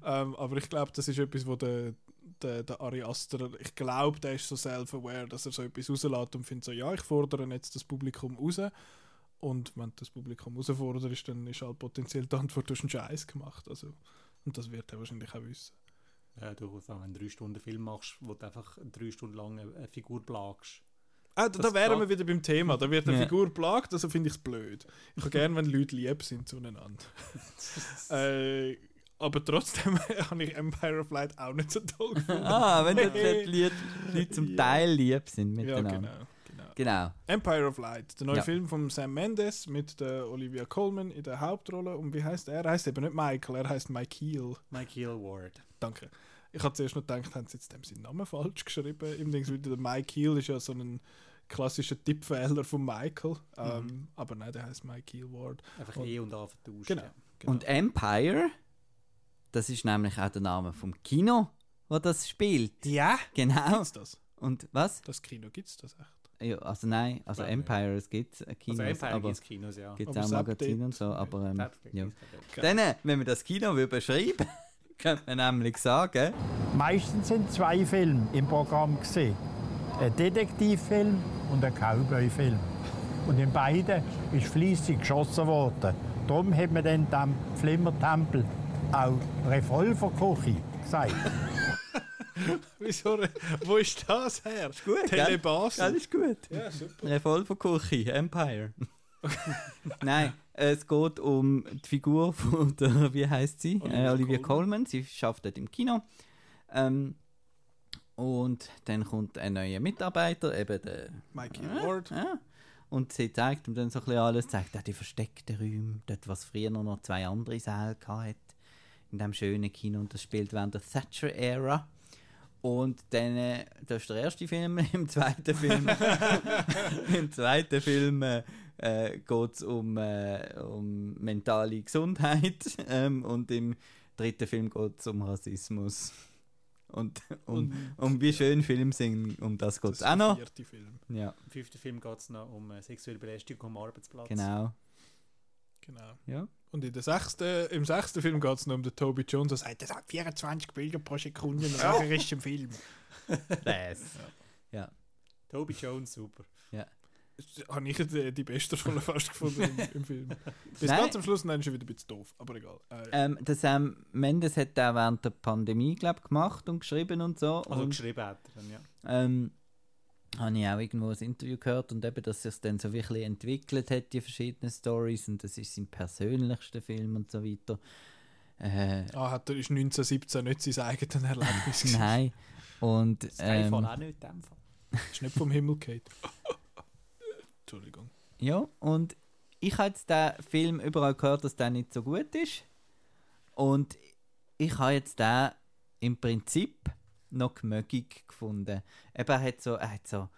ähm, aber ich glaube, das ist etwas, wo der, der, der Ari Aster, ich glaube, der ist so self-aware, dass er so etwas rauslässt und findet so, ja, ich fordere jetzt das Publikum raus. Und wenn das Publikum herausforderst, dann ist halt potenziell die Antwort, du hast einen Scheiß gemacht. Also, und das wird er wahrscheinlich auch wissen. Ja, du, wenn du einen drei Stunden Film machst, wo du einfach drei Stunden lang eine Figur plagst. Ah, da, da wären wir wieder beim Thema. Da wird eine Ja. Figur plagt, also finde ich es blöd. Ich habe gerne, wenn Leute lieb sind zueinander. äh, aber trotzdem habe ich Empire of Light auch nicht so toll gefunden. ah, wenn die Leute, Leute zum Ja. Teil lieb sind ja, miteinander. genau. genau. genau. Empire of Light, der neue Ja. Film von Sam Mendes mit der Olivia Colman in der Hauptrolle. Und wie heißt er? Er heißt eben nicht Michael, er heißt Michael. Michael Ward. Danke. Ich habe zuerst noch gedacht, haben sie jetzt dem seinen Namen falsch geschrieben. Im Dings, weil der Mike Heel ist ja so ein klassischer Tippfehler von Michael. Ähm, aber nein, der heißt Mike Heel Ward. Einfach Und- E und A vertauscht. Genau. Ja. genau. Und Empire, das ist nämlich auch der Name vom Kino, wo das spielt. ja? Genau. Gibt's das? Und was? Das Kino gibt's das echt? Ja, also nein, also Ja, Empire, es gibt äh, Kinos, Also Empire aber gibt Kinos, ja. gibt Aber auch Magazine und so, aber ähm, ja. Dann, wenn wir das Kino will beschreiben, könnte man nämlich sagen, Meistens sind zwei Filme im Programm gesehen. Ein Detektivfilm und ein Cowboy-Film. Und in beiden ist fließig geschossen worden. Darum hat man dann dem Flimmertempel auch Revolverküche gesagt. Wieso? Wo ist das her? Ist gut, gell? Telebasi. alles ist gut. Ja, super. Revolverküche, Empire. Nein, es geht um die Figur von der, wie heißt sie? Olivia äh, Olivia Colman. Colman. Sie schafft dort im Kino. Ähm, und dann kommt ein neuer Mitarbeiter, eben der Mike Ja, Ward. Ja. Und sie zeigt ihm dann so ein bisschen alles, zeigt auch die versteckten Räume, dort, was früher noch zwei andere Säle hatte, in dem schönen Kino, und das spielt während der Thatcher-Ära. Und dann, äh, das ist der erste Film, im zweiten Film, im zweiten Film äh, äh, geht es um, äh, um mentale Gesundheit ähm, und im dritten Film geht es um Rassismus. Und um, Und um wie schön Filme sind, um das geht es auch noch. vierte Film. Ja, Im fünften Film geht es noch um äh, sexuelle Belästigung am Arbeitsplatz. genau. Genau. Ja. Und in der sechsten, im sechsten Film geht es noch um den Toby Jones, der sagt, das hat 24 Bilder pro Sekunde und nachher ist im Film. Das. Toby Jones, super. Habe ich die, die beste Rolle fast gefunden im, im Film. Bis Nein. ganz am Schluss dann ist er wieder ein bisschen doof, aber egal. Äh, Ähm, der Sam Mendes hat auch während der Pandemie, glaub, gemacht und geschrieben und so. Also und, geschrieben hat er dann, ja. ähm, habe ich auch irgendwo ein Interview gehört und eben, dass sich dann so wirklich entwickelt hat, die verschiedenen Stories und das ist sein persönlichster Film und so weiter. Äh, ah, hat er ist 1917 nicht sein eigenes Erlebnis nein. Und Skyfall ähm, auch nicht in dem Fall. Ist nicht vom Himmel gefallen. Entschuldigung. Ja, und ich habe jetzt den Film überall gehört, dass der nicht so gut ist. Und ich habe jetzt den im Prinzip noch gemögig gefunden. Eben, er hat so, er hat so,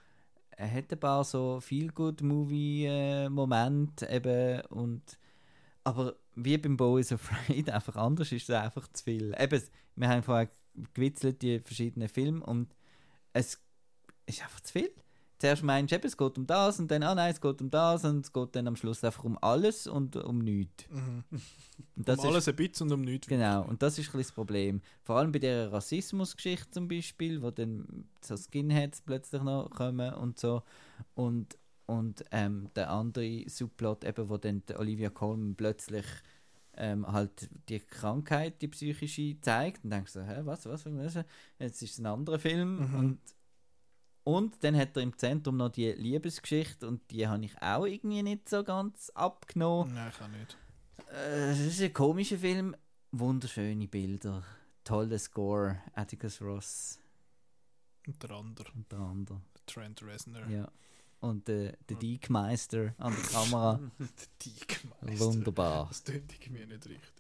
er hat ein paar so feel good movie momente eben und aber wie beim Bo is Afraid einfach anders ist es einfach zu viel. Eben, wir haben vorher gewitzelt die verschiedenen Filme und es ist einfach zu viel zuerst meinst du, eben, es geht um das und dann, ah nein, es geht um das und es geht dann am Schluss einfach um alles und um nichts. Mhm. Und das um alles ein bisschen und um nichts. Genau, und das ist ein bisschen das Problem. Vor allem bei der Rassismusgeschichte zum Beispiel, wo dann so Skinheads plötzlich noch kommen und so. Und, und ähm, der andere Subplot, eben, wo dann Olivia Colman plötzlich ähm, halt die Krankheit, die psychische, zeigt und denkst so, hä, was, was, was, jetzt ist es ein anderer Film Mhm. und Und dann hat er im Zentrum noch die Liebesgeschichte und die habe ich auch irgendwie nicht so ganz abgenommen. Nein, ich auch nicht. Äh, Es ist ein komischer Film, wunderschöne Bilder, toller Score, Atticus Ross Und der andere, unter anderem. Trent Reznor. Ja. Und äh, der Diekmeister an der Kamera, Der Teigmeister. wunderbar. Das tönt irgendwie nicht richtig.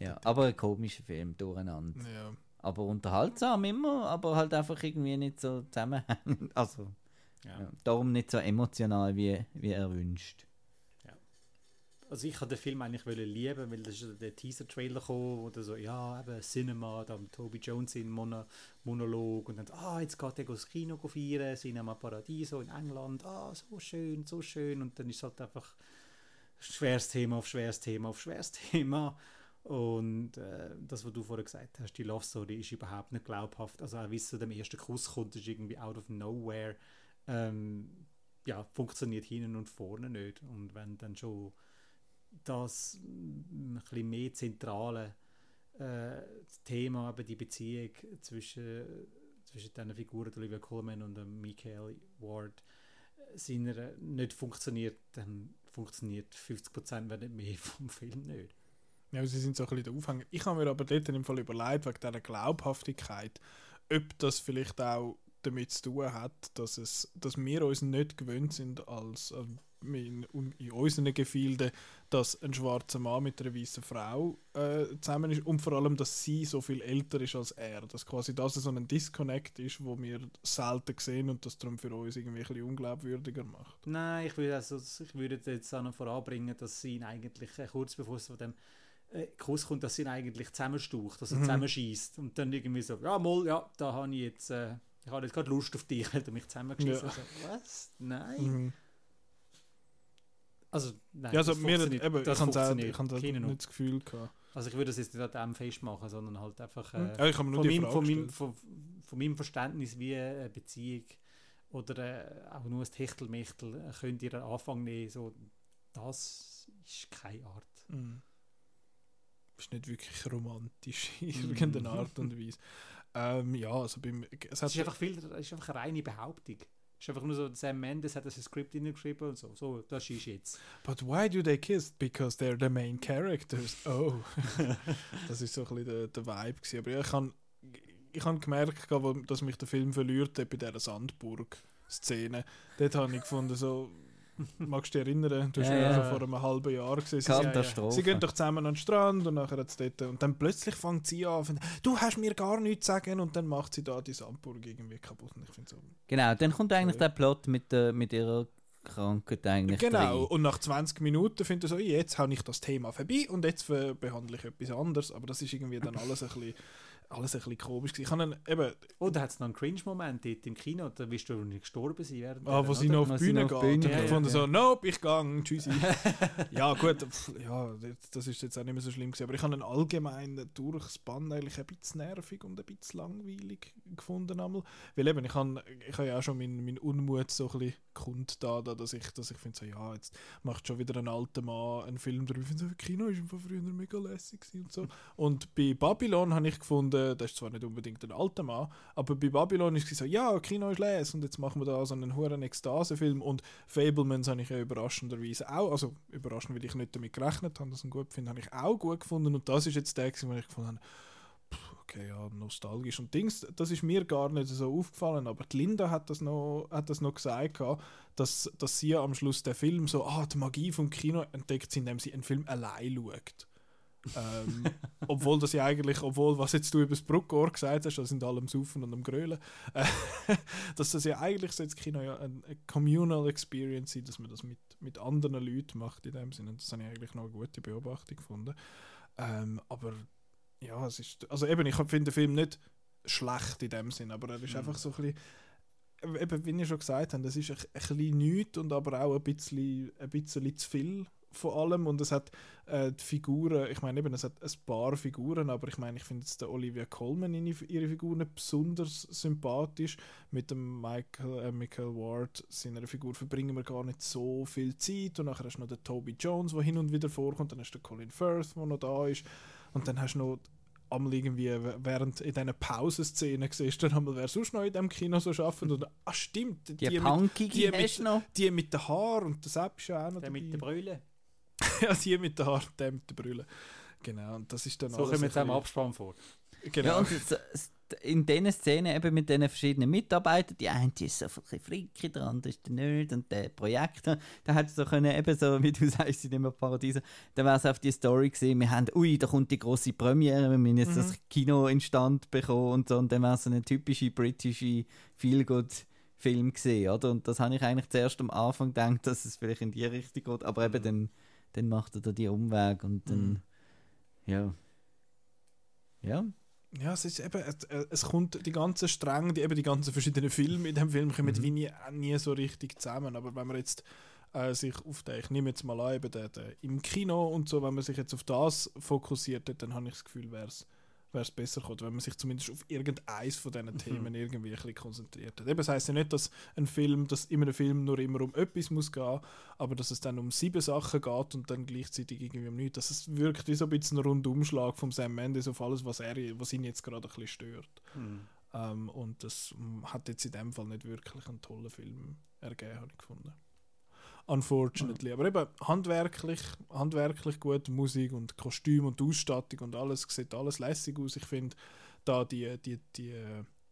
Ja, aber ein komischer Film durcheinander. Ja. Aber unterhaltsam immer, aber halt einfach irgendwie nicht so zusammenhängend. Also, Ja. ja. darum nicht so emotional, wie, wie er wünscht. Also ich wollte den Film eigentlich wollen lieben, weil das ist ja der Teaser-Trailer gekommen, wo so, ja, eben Cinema, da Toby Jones in Mono Monolog und dann, ah, jetzt geht er ins Kino feiern, Cinema Paradiso in England, ah, so schön, so schön und dann ist halt einfach schweres Thema auf schweres Thema auf schweres Thema und äh, das, was du vorher gesagt hast, die Love Story ist überhaupt nicht glaubhaft, also auch wie es zu dem ersten Kuss kommt, ist irgendwie out of nowhere, ähm, ja, funktioniert hinten und vorne nicht. Und wenn dann schon das ein bisschen mehr zentrale äh, Thema, eben die Beziehung zwischen, zwischen diesen Figuren, Olivia Colman und dem Michael Ward, äh, seiner nicht funktioniert, dann funktioniert 50% wenn nicht mehr vom Film nicht. Ja, sie sind so ein bisschen der Aufhänger. Ich habe mir aber dort im Fall überlegt, wegen dieser Glaubhaftigkeit, ob das vielleicht auch damit zu tun hat, dass, es, dass wir uns nicht gewöhnt sind, als äh, in, in unseren Gefilden, dass ein schwarzer Mann mit einer weißen Frau äh, zusammen ist und vor allem, dass sie so viel älter ist als er. Dass quasi das so ein Disconnect ist, wo wir selten sehen und das darum für uns irgendwie ein bisschen unglaubwürdiger macht. Nein, ich würde, also, ich würde jetzt auch noch voranbringen, dass sie ihn eigentlich äh, kurz bevor es von dem äh, Kuss kommt, dass sie ihn eigentlich zusammenstaucht, dass er Mhm. zusammenschießt und dann irgendwie so, ja, mal, ja, da habe ich jetzt, äh, ich habe jetzt gerade Lust auf dich, weil du mich zusammengeschissen Ja. hast. So, was? Nein. Mhm. Also, nein, Ja, also das mir, funktioniert- eben, das ich habe funktioniert ich habe keinen nicht das Gefühl gehabt. Also ich würde das jetzt nicht an dem festmachen, sondern halt einfach äh, Ja, ich mir nur von, meinem, von, meinem, von, von meinem Verständnis, wie eine Beziehung oder äh, auch nur ein Techtelmechtel äh, könnt ihr einen Anfang nehmen, so, das ist keine Art. Mhm. Ist nicht wirklich romantisch in Mhm. irgendeiner Art und Weise. Ähm, ja, also beim. Es Es ist einfach, viel, es ist einfach eine reine Behauptung. Es ist einfach nur so, Sam Mendes hat das Skript hineingeschrieben und so, so, das ist jetzt. But why do they kiss? Because they're the main characters. Oh. das ist so ein bisschen der, der Vibe. Gewesen. Aber ja, ich habe ich hab gemerkt, dass mich der Film verliert hat bei dieser Sandburg-Szene. Dort habe ich gefunden, so. Magst du dich erinnern? Du hast Ja, ja, vor einem halben Jahr gesehen. Sie, Katastrophe. sie gehen doch zusammen an den Strand und nachher dort, und dann plötzlich fängt sie an, und, du hast mir gar nichts zu sagen und dann macht sie da die Sandburg irgendwie kaputt. Und ich so, Genau, dann kommt eigentlich Okay. der Plot mit, der, mit ihrer Krankheit eigentlich Genau, rein. und nach 20 Minuten finde ich so, jetzt habe ich das Thema vorbei und jetzt behandle ich etwas anderes. Aber das ist irgendwie dann alles ein bisschen, alles ein bisschen komisch. gewesen. Ich habe dann eben, Oh, da hat es noch einen Cringe-Moment dort im Kino, da wirst du nicht gestorben sein während ah, wo der, sie oder? noch auf die Bühne geht, und ich fand ja, so, nope, ich gang, tschüssi. ja gut, pff, ja, das- ist jetzt auch nicht mehr so schlimm gewesen. Aber ich habe ihn allgemein durchs Band eigentlich ein bisschen nervig und ein bisschen langweilig gefunden. Einmal. Weil eben, ich habe ich habe ja auch schon meinen mein Unmut so ein bisschen kundtan, da, dass ich, dass ich finde, so, ja, jetzt macht schon wieder ein alter Mann einen Film darüber. Ich finde, so, Kino ist einfach früher mega lässig und so. Und bei Babylon habe ich gefunden, das ist zwar nicht unbedingt ein alter Mann, aber bei Babylon ist es so, ja, Kino ist les und jetzt machen wir da so einen hohen Ekstase-Film und Fablemans habe ich ja überraschenderweise auch, also überraschend, weil ich nicht damit gerechnet habe, dass ich ihn gut finde, habe ich auch gut gefunden und das ist jetzt der, wo ich gefunden habe, okay, ja, nostalgisch und Dings, das ist mir gar nicht so aufgefallen, aber die Linda hat das noch, hat das noch gesagt, dass, dass sie am Schluss der Film so, ah, die Magie vom Kino entdeckt indem sie einen Film allein schaut. Ähm, obwohl das ja eigentlich, obwohl was jetzt du über das Bruckohr gesagt hast, das sind alle am Saufen und am Grölen, äh, dass das ja eigentlich so das Kino ja eine, eine Communal Experience ist, dass man das mit, mit anderen Leuten macht in dem Sinne. Und das habe ich eigentlich noch eine gute Beobachtung gefunden. Ähm, aber ja, es ist, also eben, ich finde den Film nicht schlecht in dem Sinne, aber er ist Mhm. einfach so ein bisschen, eben, wie ich schon gesagt habe, das ist ein, ein bisschen nichts und aber auch ein bisschen, ein bisschen zu viel von allem und es hat äh, die Figuren, ich meine eben, es hat ein paar Figuren, aber ich meine, ich finde jetzt der Olivia Colman ihre, ihre Figur nicht besonders sympathisch. Mit dem Michael, äh, Michael Ward, seiner Figur, verbringen wir gar nicht so viel Zeit und nachher hast du noch den Toby Jones, der hin und wieder vorkommt, dann hast du den Colin Firth, der noch da ist und dann hast du noch einmal irgendwie während in diesen Pausenszenen siehst, dann einmal, wer sonst noch in diesem Kino so arbeitet. Und, ah, stimmt, Die, mit, Punkige die hast du mit, die mit den Haaren und das App ist ja auch noch Der mit der dabei. Ja, die mit den Haaren, der mit der Brille. Genau, und das ist dann So alles kommen wir jetzt bisschen- Abspann vor. Genau. Ja, und in diesen Szenen eben mit diesen verschiedenen Mitarbeitern, die eine die ist so ein bisschen Fricke dran, das ist der Nerd und der Projektor, da hätte so können, eben so, wie du sagst, sind immer Paradiese, dann wäre es auf die Story gesehen, wir haben, ui, da kommt die große Premiere, wir müssen jetzt das Kino instand bekommen und so, und dann wäre es so eine typische britische Feel-Good-Film gesehen, oder? Und das habe ich eigentlich zuerst am Anfang gedacht, dass es vielleicht in die Richtung geht, aber eben dann, dann macht er da die Umweg und dann, ja. Ja, Ja, es ist eben, es, es kommt die ganzen Stränge, die, eben die ganzen verschiedenen Filme in dem Film kommen wie nie, nie so richtig zusammen. Aber wenn man jetzt äh, sich auf den, ich nehme jetzt mal an, eben den, den, im Kino und so, wenn man sich jetzt auf das fokussiert, hat, dann habe ich das Gefühl, wäre es besser gekommen, wenn man sich zumindest auf irgendeins von diesen Themen irgendwie ein bisschen konzentriert hat. Eben, das heisst ja nicht, dass ein Film, dass in einem Film nur immer um etwas muss gehen, aber dass es dann um sieben Sachen geht und dann gleichzeitig irgendwie um nichts. Dass es wirkt wie so ein bisschen ein Rundumschlag von Sam Mendes auf alles, was, er, was ihn jetzt gerade ein bisschen stört. Ähm, und das hat jetzt in dem Fall nicht wirklich einen tollen Film ergeben, habe ich gefunden. Unfortunately. Aber eben handwerklich, handwerklich gut, Musik und Kostüm und Ausstattung und alles, sieht alles lässig aus. Ich finde da die, die, die,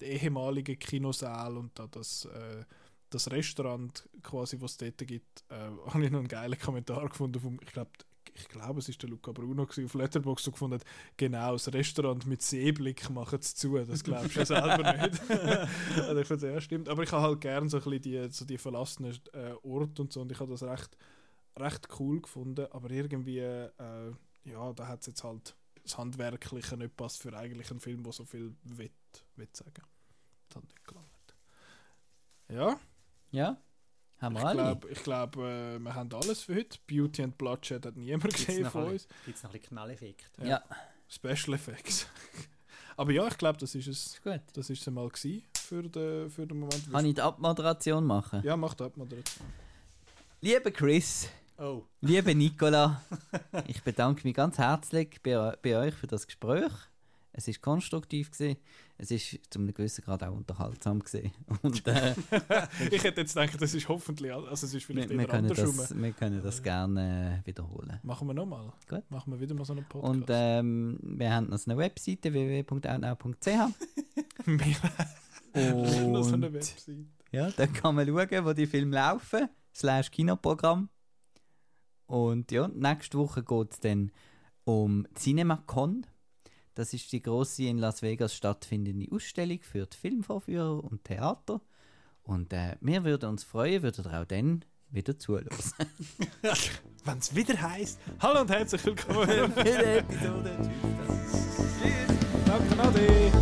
die ehemalige Kinosaal und da das, äh, das Restaurant quasi, was es dort gibt, äh, habe ich noch einen geilen Kommentar gefunden vom, ich glaube, ich glaube, es ist der Luca Bruno gewesen, auf Letterboxd, der gefunden hat, genau, das Restaurant mit Seeblick macht es zu. Das glaubst du ja selber nicht. also ich finde, ja, stimmt. Aber ich habe halt gern so ein bisschen die, so die verlassenen äh, Orte und so und ich habe das recht, recht cool gefunden. Aber irgendwie, äh, ja, da hat es jetzt halt das Handwerkliche nicht passt für eigentlich einen Film, der so viel will, will sagen. Das hat nicht gelangt. Ja, ja, haben wir ich glaube, glaub, äh, wir haben alles für heute. Beauty and Bloodshed hat niemand Gibt es gesehen von ein- uns. gibt's noch ein bisschen Knalleffekt? ja. Special Effects. Aber ja, ich glaube, das ist es. ist gut. Das ist es mal gewesen für den, für den Moment. Kann ich die Abmoderation machen? Ja, mach mal direkt. Lieber Chris, Oh, lieber Nicola, ich bedanke mich ganz herzlich bei, bei euch für das Gespräch. Es ist konstruktiv gewesen. Es ist zu einem gewissen Grad auch unterhaltsam gewesen. Und äh, Ich hätte jetzt gedacht, das ist hoffentlich, also es ist wir, vielleicht wir, eher können das, wir können das gerne äh, wiederholen. Machen wir nochmal. Gut. Machen wir wieder mal so einen Podcast. Und ähm, wir haben noch eine Webseite www.outnow.ch wir noch so eine und Website. ja, da kann man schauen, wo die Filme laufen, slash Kinoprogramm. Und ja, nächste Woche geht es dann um CinemaCon. Das ist die große in Las Vegas stattfindende Ausstellung für die Filmvorführer und Theater. Und äh, wir würden uns freuen, würdet ihr auch dann wieder zuhören. Wenn es wieder heißt, hallo und herzlich willkommen. Jede Episode. Tschüss. Danke, Ade.